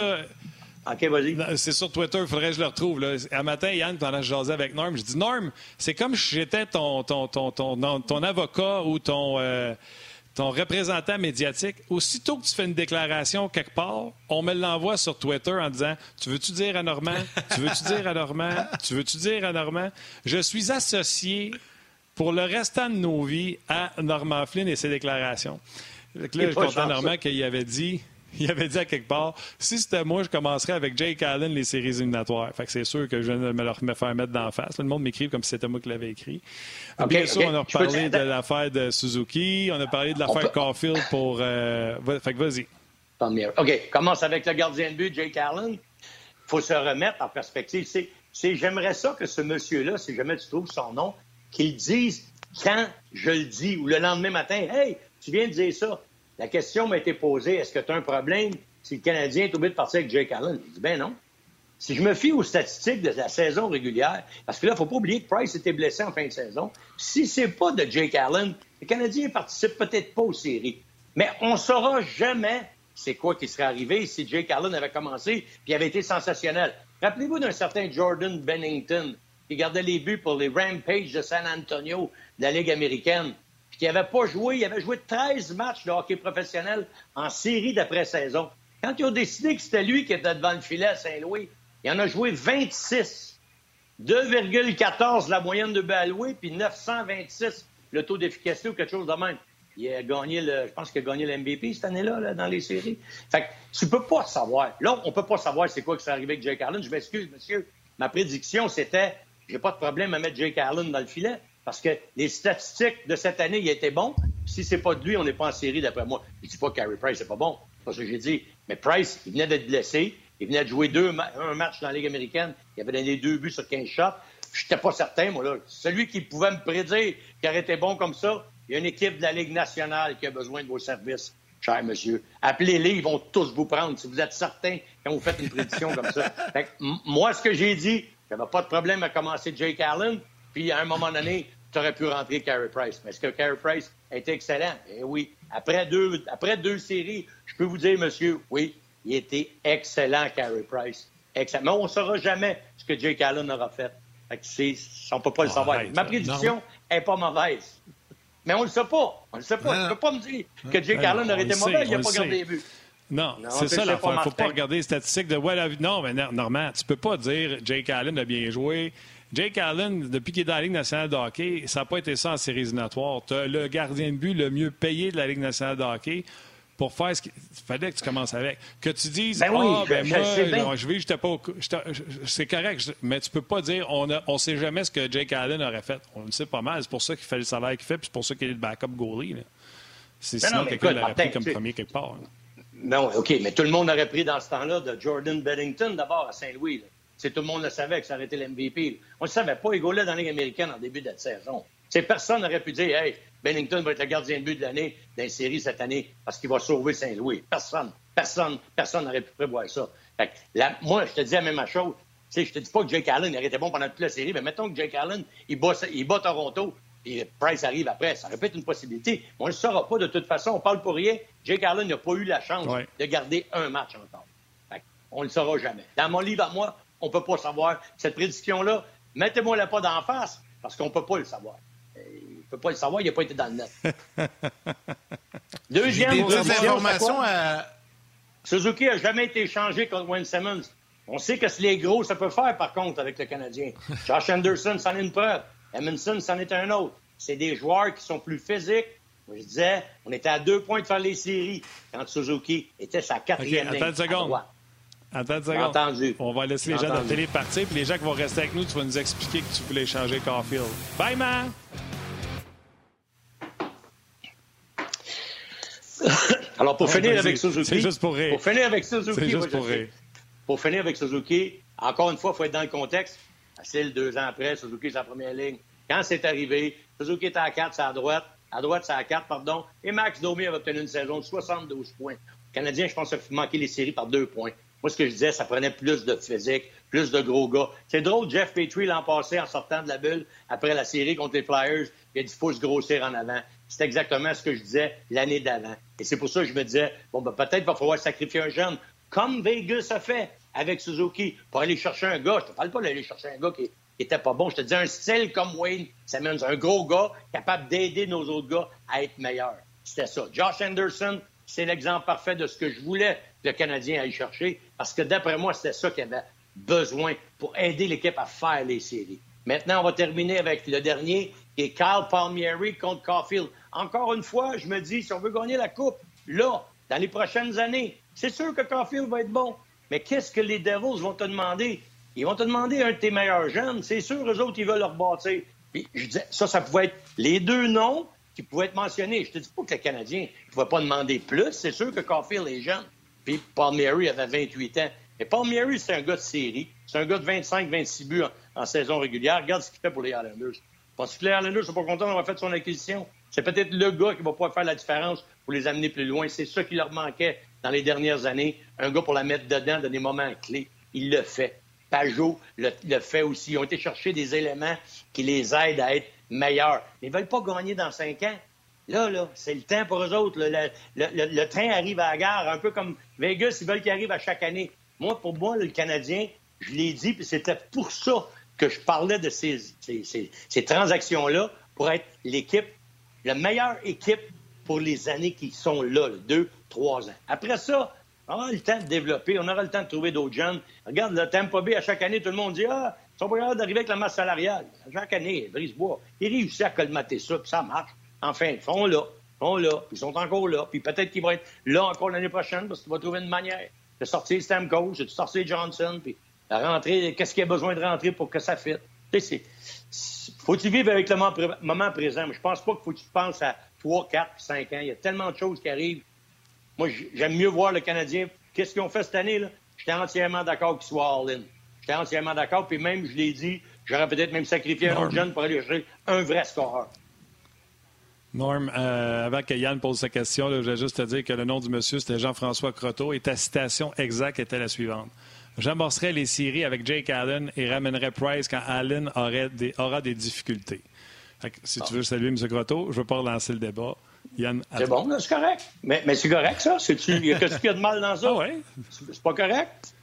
OK, vas-y. C'est sur Twitter, il faudrait que je le retrouve. Là. Un matin, Yann, pendant que je jasais avec Norm, je dis Norm, c'est comme si j'étais ton, ton, ton, ton, avocat ou ton, euh, ton représentant médiatique. Aussitôt que tu fais une déclaration quelque part, on me l'envoie sur Twitter en disant Tu veux-tu dire à Normand? Tu veux-tu dire à Normand? Tu veux-tu dire à Normand? Je suis associé pour le restant de nos vies à Norman Flynn et ses déclarations. là, je suis content, Normand, qu'il avait dit. Il avait dit à quelque part, si c'était moi, je commencerais avec Jake Allen les séries éliminatoires. Fait que c'est sûr que je viens de me, leur, faire mettre d'en face. le monde m'écrit comme si c'était moi qui l'avais écrit. Bien sûr, on a parlé de l'affaire de Suzuki, on a parlé de l'affaire Caulfield pour. Euh... Fait que vas-y. OK, commence avec le gardien de but, Jake Allen. Il faut se remettre en perspective. C'est, j'aimerais ça que ce monsieur-là, si jamais tu trouves son nom, qu'ils disent quand je le dis ou le lendemain matin, hey, tu viens de dire ça. La question m'a été posée, est-ce que tu as un problème si le Canadien est obligé de partir avec Jake Allen? Je dis, ben non. Si je me fie aux statistiques de la saison régulière, parce que là, il ne faut pas oublier que Price était blessé en fin de saison. Si c'est pas de Jake Allen, le Canadien participe peut-être pas aux séries. Mais on ne saura jamais c'est quoi qui serait arrivé si Jake Allen avait commencé et avait été sensationnel. Rappelez-vous d'un certain Jordan Bennington qui gardait les buts pour les Rampage de San Antonio de la Ligue américaine, puis qui n'avait pas joué, il avait joué 13 matchs de hockey professionnel en série d'après-saison. Quand ils ont décidé que c'était lui qui était devant le filet à Saint-Louis, il en a joué 26. 2,14 la moyenne de buts puis 926 le taux d'efficacité ou quelque chose de même. Il a gagné le, je pense qu'il a gagné le MVP cette année-là, dans les séries. Fait que tu peux pas savoir. Là, on peut pas savoir c'est quoi qui s'est arrivé avec Jake Allen. Je m'excuse, monsieur. Ma prédiction, c'était, j'ai pas de problème à mettre Jake Allen dans le filet parce que les statistiques de cette année, il était bon. Si c'est pas de lui, on n'est pas en série, d'après moi. Je dis pas que Carey Price, c'est pas bon. C'est pas ce que j'ai dit. Mais Price, il venait d'être blessé. Il venait de jouer deux un match dans la Ligue américaine. Il avait donné deux buts sur 15 shots. Je n'étais pas certain, moi, là. Celui qui pouvait me prédire qu'il aurait été bon comme ça, il y a une équipe de la Ligue nationale qui a besoin de vos services, cher monsieur. Appelez-les, ils vont tous vous prendre si vous êtes certain quand vous faites une prédiction comme ça. moi, ce que j'ai dit, il n'y avait pas de problème à commencer Jake Allen, puis à un moment donné, tu aurais pu rentrer Carey Price. Mais est-ce que Carey Price été excellent? Eh oui. Après deux, après deux séries, je peux vous dire, monsieur, oui, il était excellent, Carey Price. Excellent. Mais on ne saura jamais ce que Jake Allen aura fait. fait on ne peut pas le savoir. Ma prédiction n'est pas mauvaise. Mais on ne le sait pas. On ne le sait pas. Tu ne peux pas me dire que Jake Allen aurait été mauvais, il n'a pas gardé les buts. Non, c'est ça l'affaire. Il ne faut pas regarder les statistiques de ouais, Non, mais Normand, tu ne peux pas dire Jake Allen a bien joué. Jake Allen, depuis qu'il est dans la Ligue nationale de hockey, ça n'a pas été ça en séries éliminatoires. Tu as le gardien de but le mieux payé de la Ligue nationale de hockey pour faire ce qu'il fallait que tu commences avec. Que tu dises, ben ah, ben moi, je, vais, j'étais pas C'est correct, mais tu peux pas dire, on ne sait jamais ce que Jake Allen aurait fait. On le sait pas mal. C'est pour ça qu'il fait le salaire qu'il fait, puis c'est pour ça qu'il est le backup goalie. C'est ben sinon quelqu'un l'aurait pris comme premier quelque part. Non, OK, mais tout le monde aurait pris dans ce temps-là de Jordan Beddington d'abord à Saint-Louis. Tout le monde le savait que ça aurait été l'MVP. On ne savait pas. Il dans la Ligue américaine en début de la saison. personne n'aurait pu dire, hey, Bennington va être le gardien de but de l'année d'un série cette année parce qu'il va sauver Saint-Louis. Personne, personne, personne n'aurait pu prévoir ça. moi, je te dis la même chose. Je je te dis pas que Jake Allen aurait été bon pendant toute la série, mais mettons que Jake Allen, il bat, il bat Toronto, et Price arrive après. Ça aurait pu être une possibilité. Mais on ne le saura pas de toute façon. On parle pour rien. Jake Allen n'a pas eu la chance de garder un match encore. on ne le saura jamais. Dans mon livre à moi, on ne peut pas savoir. Cette prédiction-là, mettez-moi la pas d'en face, parce qu'on ne peut pas le savoir ne peut pas le savoir, il n'a pas été dans le net. Deuxième deux informations à... Suzuki n'a jamais été échangé contre Wayne Simmons. On sait que c'est les gros, ça peut faire, par contre, avec le Canadien. Josh Anderson, c'en est une preuve. Edmondson, c'en est un autre. C'est des joueurs qui sont plus physiques. Je disais, on était à deux points de faire les séries quand Suzuki était sa quatrième okay, attends une seconde. Attends une seconde. Entendu. On va laisser les gens de la télé partir, puis les gens qui vont rester avec nous, tu vas nous expliquer que tu voulais changer Caulfield. Bye, man! Alors, pour finir avec Suzuki. C'est juste pour rire. Pour finir avec Suzuki. C'est juste pour rire. Pour finir avec Suzuki, encore une fois, il faut être dans le contexte. Facile, deux ans après, Suzuki, c'est la première ligne. Quand c'est arrivé, Suzuki était à 4, c'est à droite. À droite, c'est à 4, pardon. Et Max Domi avait obtenu une saison de 72 points. Le Canadien, je pense, a manqué les séries par deux points. Moi, ce que je disais, ça prenait plus de physique, plus de gros gars. C'est drôle, Jeff Petrie l'an passé, en sortant de la bulle, après la série contre les Flyers, il a dit faut se grossir en avant. C'est exactement ce que je disais l'année d'avant. Et c'est pour ça que je me disais, bon, ben, peut-être va falloir sacrifier un jeune, comme Vegas a fait avec Suzuki, pour aller chercher un gars. Je te parle pas d'aller chercher un gars qui, était pas bon. Je te dis un style comme Wayne mène un gros gars capable d'aider nos autres gars à être meilleurs. C'était ça. Josh Anderson, c'est l'exemple parfait de ce que je voulais que le Canadien aille chercher, parce que d'après moi, c'était ça qu'il avait besoin pour aider l'équipe à faire les séries. Maintenant, on va terminer avec le dernier, qui est Kyle Palmieri contre Caulfield. Encore une fois, je me dis, si on veut gagner la Coupe, là, dans les prochaines années, c'est sûr que Caulfield va être bon. Mais qu'est-ce que les Devils vont te demander? Ils vont te demander un de tes meilleurs jeunes. C'est sûr, eux autres, ils veulent leur bâtir. Puis, je disais, ça, ça pouvait être les deux noms qui pouvaient être mentionnés. Je te dis pas que les Canadiens ne pouvaient pas demander plus. C'est sûr que Caulfield est jeune. Puis Palmieri avait 28 ans. Mais Palmieri, c'est un gars de série. C'est un gars de 25-26 buts en, saison régulière. Regarde ce qu'il fait pour les Islanders. Parce que Leonard, je suis pas content d'avoir fait son acquisition. C'est peut-être le gars qui va pouvoir faire la différence pour les amener plus loin. C'est ça qui leur manquait dans les dernières années. Un gars pour la mettre dedans dans des moments clés. Il le fait. Le, fait aussi. Ils ont été chercher des éléments qui les aident à être meilleurs. Ils ne veulent pas gagner dans cinq ans. Là, là, c'est le temps pour eux autres. Le, train arrive à la gare, un peu comme Vegas, ils veulent qu'il arrive à chaque année. Moi, pour moi, le Canadien, je l'ai dit, puis c'était pour ça que je parlais de ces, ces, transactions-là, pour être l'équipe, la meilleure équipe pour les années qui sont là, deux, trois ans. Après ça, on aura le temps de développer, on aura le temps de trouver d'autres jeunes. Regarde, le Tampa Bay, à chaque année, tout le monde dit Ah, ils sont pas capables d'arriver avec la masse salariale. À chaque année, Brisebois, ils réussissent à colmater ça, puis ça marche. Enfin, ils sont là, ils sont là, puis ils sont encore là, puis peut-être qu'ils vont être là encore l'année prochaine parce qu'il va trouver une manière de sortir Stamkos, de sortir Johnson, puis la rentrée, qu'est-ce qu'il y a besoin de rentrer pour que ça fitte. Faut tu vivre avec le moment présent. Je pense pas qu'il faut que tu penses à 3, 4, 5 ans. Il y a tellement de choses qui arrivent. Moi, j'aime mieux voir le Canadien. Qu'est-ce qu'ils ont fait cette année? là? J'étais entièrement d'accord qu'ils soient all-in. J'étais entièrement d'accord. Puis même, je l'ai dit, j'aurais peut-être même sacrifié un autre jeune pour aller chercher un vrai scoreur. Norm, euh, avant que Yann pose sa question, je voulais juste te dire que le nom du monsieur, c'était Jean-François Croteau et ta citation exacte était la suivante. J'amorcerai les séries avec Jake Allen et ramènerai Price quand Allen aura des difficultés. si tu veux saluer M. Croteau, je ne veux pas relancer le débat. C'est bon, c'est correct. Mais, mais c'est correct, ça? Qu'est-ce qu'il y a de mal dans ça? Ah ouais? C'est pas correct?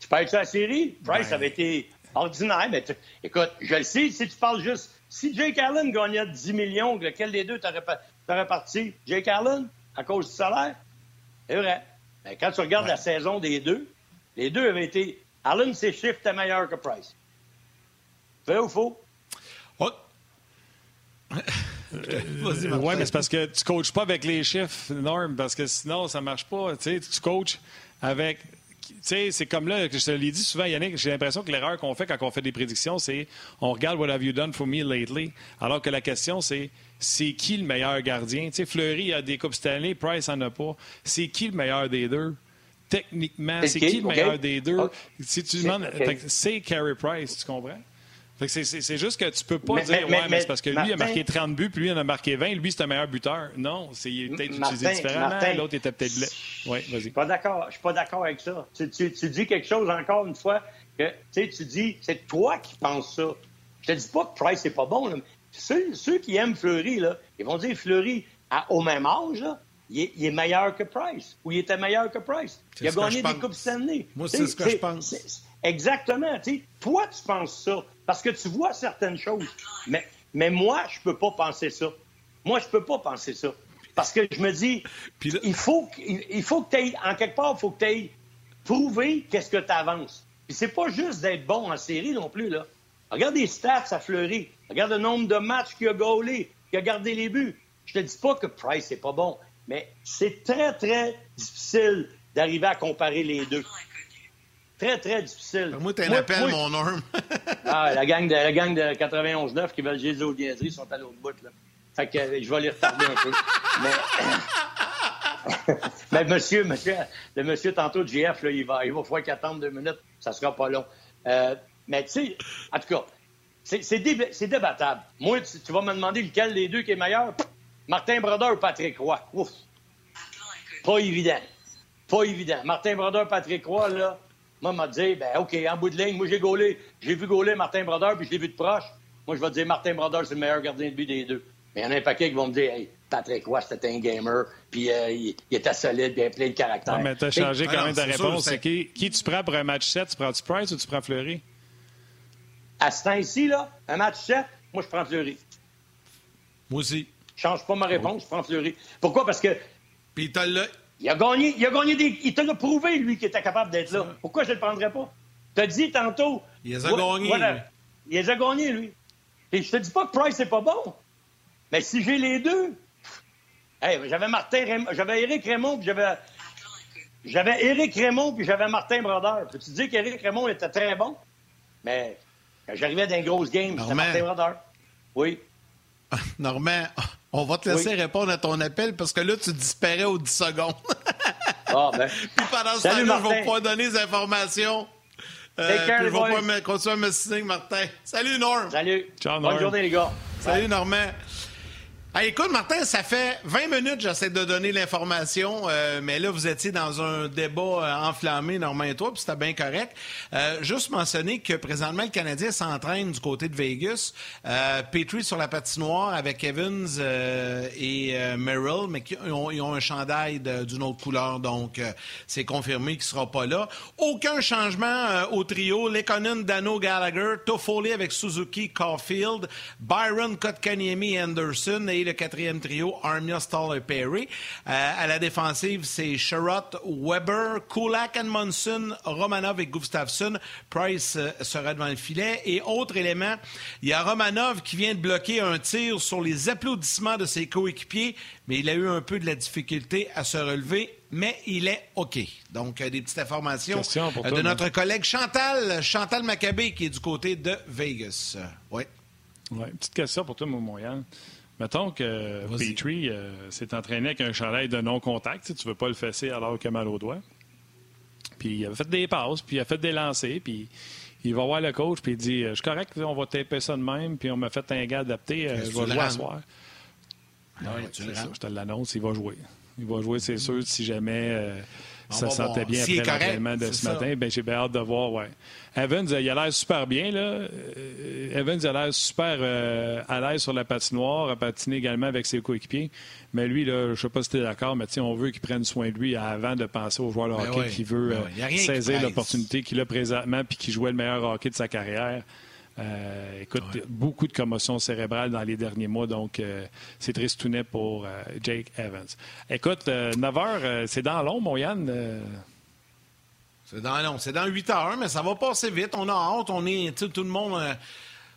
Tu être sur la série? Price ben. avait été ordinaire. Mais écoute, je le sais, si tu parles juste. Si Jake Allen gagnait 10 millions, lequel des deux t'aurais parti? Jake Allen, à cause du salaire? C'est vrai. Mais quand tu regardes la saison des deux, les deux avaient été. Allen, ses chiffres étaient meilleurs que Price. Vrai ou faux? Oh. Oui, mais c'est parce que tu ne coaches pas avec les chiffres, Norm, parce que sinon, ça ne marche pas. Tu coaches avec. C'est comme là, que je te l'ai dit souvent, Yannick, j'ai l'impression que l'erreur qu'on fait quand on fait des prédictions, c'est on regarde What have you done for me lately, alors que la question, c'est c'est qui le meilleur gardien? sais, Fleury a des Coupes Stanley, Price en a pas. C'est qui le meilleur des deux? Techniquement, c'est qui? le meilleur des deux? Si tu demandes, c'est Carey Price, tu comprends? C'est juste que tu peux pas dire, ouais, mais, c'est parce que lui a marqué 30 buts, puis lui en a marqué 20, lui c'est un meilleur buteur. Non, c'est peut-être utilisé différemment, l'autre était peut-être Oui, vas-y. Je suis pas d'accord, je suis pas d'accord avec ça. Tu, tu, dis quelque chose encore une fois que tu dis, c'est toi qui penses ça. Je te dis pas que Price n'est pas bon. Ceux, ceux, qui aiment Fleury, là, ils vont dire Fleury, à, au même âge, là, il, est, meilleur que Price, ou il était meilleur que Price. Il a gagné des Coupes Stanley. Moi, c'est ce que je pense. Exactement. Toi, tu penses ça. Parce que tu vois certaines choses. Mais, mais moi, je peux pas penser ça. Moi, je peux pas penser ça. Parce que je me dis, il faut, il, faut que tu en quelque part, il faut que tu aies prouvé qu'est-ce que tu avances. Puis c'est pas juste d'être bon en série non plus, là. Regarde les stats à Fleury. Regarde le nombre de matchs qu'il a gaulé, qu'il a gardé les buts. Je te dis pas que Price n'est pas bon, mais c'est très, très difficile d'arriver à comparer les deux. Très, très difficile. Moi, t'as un appel, mon norme. ah, la gang de, la gang de 91-9 qui veulent gérer aux niaiseries sont à l'autre bout, là. Fait que je vais les retarder un peu. Mais, mais monsieur, monsieur, le monsieur tantôt de GF, là, il va, il va falloir qu'il attende deux minutes. Ça sera pas long. Euh, mais tu sais, en tout cas, c'est débattable. Moi, tu, vas me demander lequel des deux qui est meilleur? Martin Brodeur ou Patrick Roy? Ouf. Pas évident. Pas évident. Martin Brodeur, Patrick Roy, là, moi, m'a dit, ben OK, en bout de ligne, moi, j'ai gaulé. J'ai vu gauler Martin Brodeur, puis je l'ai vu de proche. Moi, je vais te dire, Martin Brodeur, c'est le meilleur gardien de but des deux. Mais il y en a un paquet qui vont me dire, hey, Patrick Roy, c'était un gamer, puis euh, il, était solide, bien plein de caractère. Non, mais t'as changé quand même ta réponse. C'est qui, qui tu prends pour un match 7? Tu prends-tu Price ou tu prends Fleury? À ce temps-ci, là, un match 7, moi, je prends Fleury. Moi aussi. Je change pas ma réponse, je prends Fleury. Pourquoi? Parce que. Puis t'as le. Il a gagné, il a gagné des. Il t'a prouvé, lui, qu'il était capable d'être là. Pourquoi je ne le prendrais pas? Tu as dit tantôt. Il les a gagnés. Il les a gagnés, lui. Et je te dis pas que Price n'est pas bon. Mais si j'ai les deux. Hey, j'avais Martin j'avais Éric Raymond, puis j'avais. J'avais Éric Raymond, puis j'avais Martin Brodeur. Peux-tu dire qu'Éric Raymond était très bon? Mais quand j'arrivais dans une grosse game, c'était Martin Brodeur. Oui. Normand, on va te laisser répondre à ton appel parce que là, tu disparais aux 10 secondes. ah, ben. Puis pendant ce temps-là, je vais pas donner les informations. Euh, je vais pas continuer à me signer, Martin. Salut, Norm. Salut. Ciao, Bonne journée, les gars. Salut, Écoute, Martin, ça fait 20 minutes j'essaie de donner l'information, euh, mais là, vous étiez dans un débat euh, enflammé, Normand et toi, puis c'était bien correct. Euh, juste mentionner que présentement, le Canadien s'entraîne du côté de Vegas. Petrie sur la patinoire avec Evans et Merrill, mais ils ont, un chandail d'une autre couleur, donc c'est confirmé qu'il ne sera pas là. Aucun changement au trio. Lekonen, Dano, Gallagher, Toffoli avec Suzuki, Caulfield, Byron, Kotkaniemi, Anderson et le quatrième trio, Armia, Stahl et Perry. Euh, à la défensive, c'est Sherrod, Weber, Kulak, Monson, Romanov et Gustafsson. Price euh, sera devant le filet. Et autre élément, il y a Romanov qui vient de bloquer un tir sur les applaudissements de ses coéquipiers, mais il a eu un peu de la difficulté à se relever mais il est OK. Donc, euh, des petites informations de notre collègue Chantal, Chantal Maccabé, qui est du côté de Vegas. Oui. Ouais, petite question pour toi, mon moyen. Mettons que Petrie euh, s'est entraîné avec un chandail de non-contact. Tu ne veux pas le fesser alors qu'il a mal au doigt. Puis il a fait des passes, puis il a fait des lancers, puis il va voir le coach, puis il dit Je suis correct, on va taper ça de même, puis on m'a fait un gars adapté, euh, je vais jouer à soir. Ah, je te l'annonce, il va jouer. Il va jouer, c'est sûr, si jamais. Euh, ça sentait bien après l'entraînement de ce matin. Ben, j'ai bien hâte de voir. Ouais. Evans, il a l'air super bien. Là. Euh, Evans a l'air super euh, à l'aise sur la patinoire, à patiner également avec ses coéquipiers. Mais lui, là, je ne sais pas si tu es d'accord, mais on veut qu'il prenne soin de lui avant de penser au joueur de ben hockey qui veut ben euh, saisir l'opportunité qu'il a présentement et qui jouait le meilleur hockey de sa carrière. Euh, écoute, beaucoup de commotions cérébrales dans les derniers mois, donc euh, c'est triste tout net pour euh, Jake Evans. Écoute, 9 heures, c'est dans long, mon Yann. C'est dans long, c'est dans 8 heures, mais ça va passer vite. On a hâte, on est, tout le monde.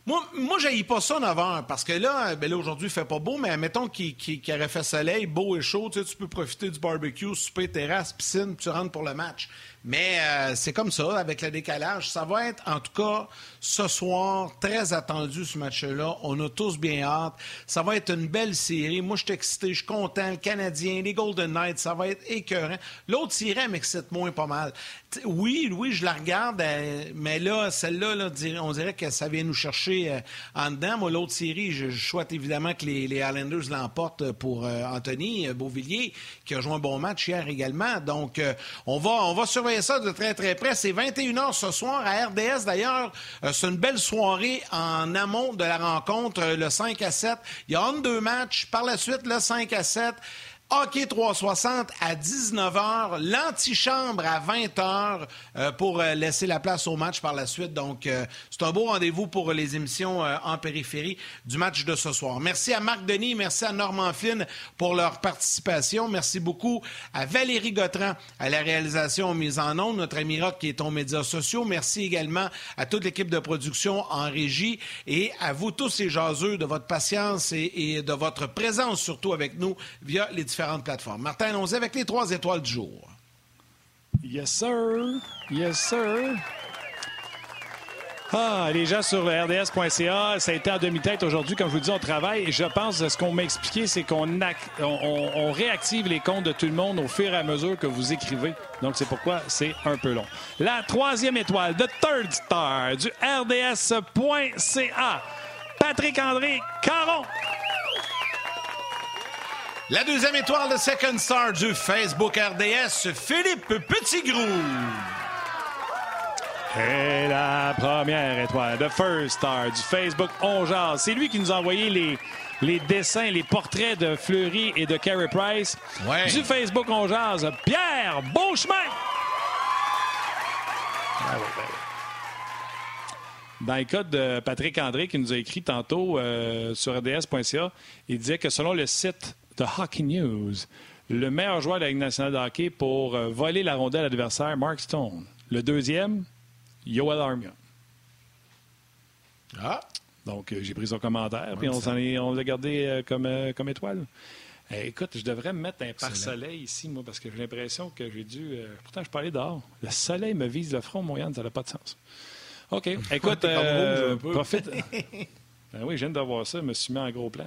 Moi, moi je pas ça 9 heures, parce que là, ben là aujourd'hui, il fait pas beau, mais mettons qu'il aurait fait soleil, beau et chaud, tu peux profiter du barbecue, souper, terrasse, piscine, tu rentres pour le match. Mais euh, c'est comme ça, avec le décalage. Ça va être, en tout cas, ce soir, très attendu ce match-là. On a tous bien hâte. Ça va être une belle série. Moi, je suis excité, je suis content. Le Canadien, les Golden Knights, ça va être écœurant. L'autre série m'excite moins pas mal. oui, oui, je la regarde, euh, mais là, celle-là, on dirait que ça vient nous chercher euh, en dedans. Moi, l'autre série, je, souhaite évidemment que les, Islanders l'emportent pour Anthony Beauvillier, qui a joué un bon match hier également. Donc, on va, on va surveiller ça de très, très près. C'est 21h ce soir à RDS. D'ailleurs, euh, c'est une belle soirée en amont de la rencontre, euh, le 5 à 7. Il y a deux matchs. Par la suite, le 5 à 7. Hockey 360 à 19h, l'antichambre à 20h euh, pour euh, laisser la place au match par la suite. Donc, euh, c'est un beau rendez-vous pour les émissions en périphérie du match de ce soir. Merci à Marc Denis, merci à Normand Flynn pour leur participation. Merci beaucoup à Valérie Gautran à la réalisation mise en ondes, notre ami Rock qui est aux médias sociaux. Merci également à toute l'équipe de production en régie et à vous tous les jaseux de votre patience et, et de votre présence surtout avec nous via les différentes plateformes. Martin, allons-y avec les trois étoiles du jour. Yes, sir. Yes, sir. Ah, les gens sur le RDS.ca, ça a été en demi-tête aujourd'hui. Comme je vous dis, on travaille. Je pense, ce qu'on m'a expliqué, c'est qu'on on, réactive les comptes de tout le monde au fur et à mesure que vous écrivez. Donc, c'est pourquoi c'est un peu long. La troisième étoile, The Third Star du RDS.ca, Patrick André Caron. La deuxième étoile de Second Star du Facebook RDS, Philippe Petitgrou. Et la première étoile de First Star du Facebook On C'est lui qui nous a envoyé les, les dessins, les portraits de Fleury et de Carey Price. Du Facebook On Pierre Beauchemin. Ah ben Dans le cas de Patrick André qui nous a écrit tantôt euh, sur rds.ca, il disait que selon le site de Hockey News. Le meilleur joueur de la Ligue nationale de hockey pour euh, voler la rondelle à l'adversaire, Mark Stone. Le deuxième, Yoel Armia. Ah! Donc, euh, j'ai pris son commentaire, puis on, l'a gardé euh, comme, comme étoile. écoute, je devrais me mettre un pare-soleil ici, moi, parce que j'ai l'impression que j'ai dû. pourtant, je parlais dehors. Le soleil me vise le front, mon Yann, ça n'a pas de sens. OK. Écoute, profite. Ben oui, je viens de voir ça. Je me suis mis en gros plan.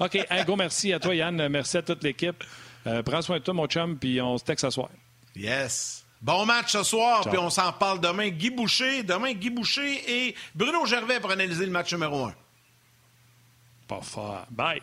OK, un gros merci à toi, Yann. Merci à toute l'équipe. Euh, prends soin de toi, mon chum, puis on se texte ce soir. Yes. Bon match ce soir, puis on s'en parle demain. Guy Boucher, demain Guy Boucher et Bruno Gervais pour analyser le match numéro un. Pas fort. Bye.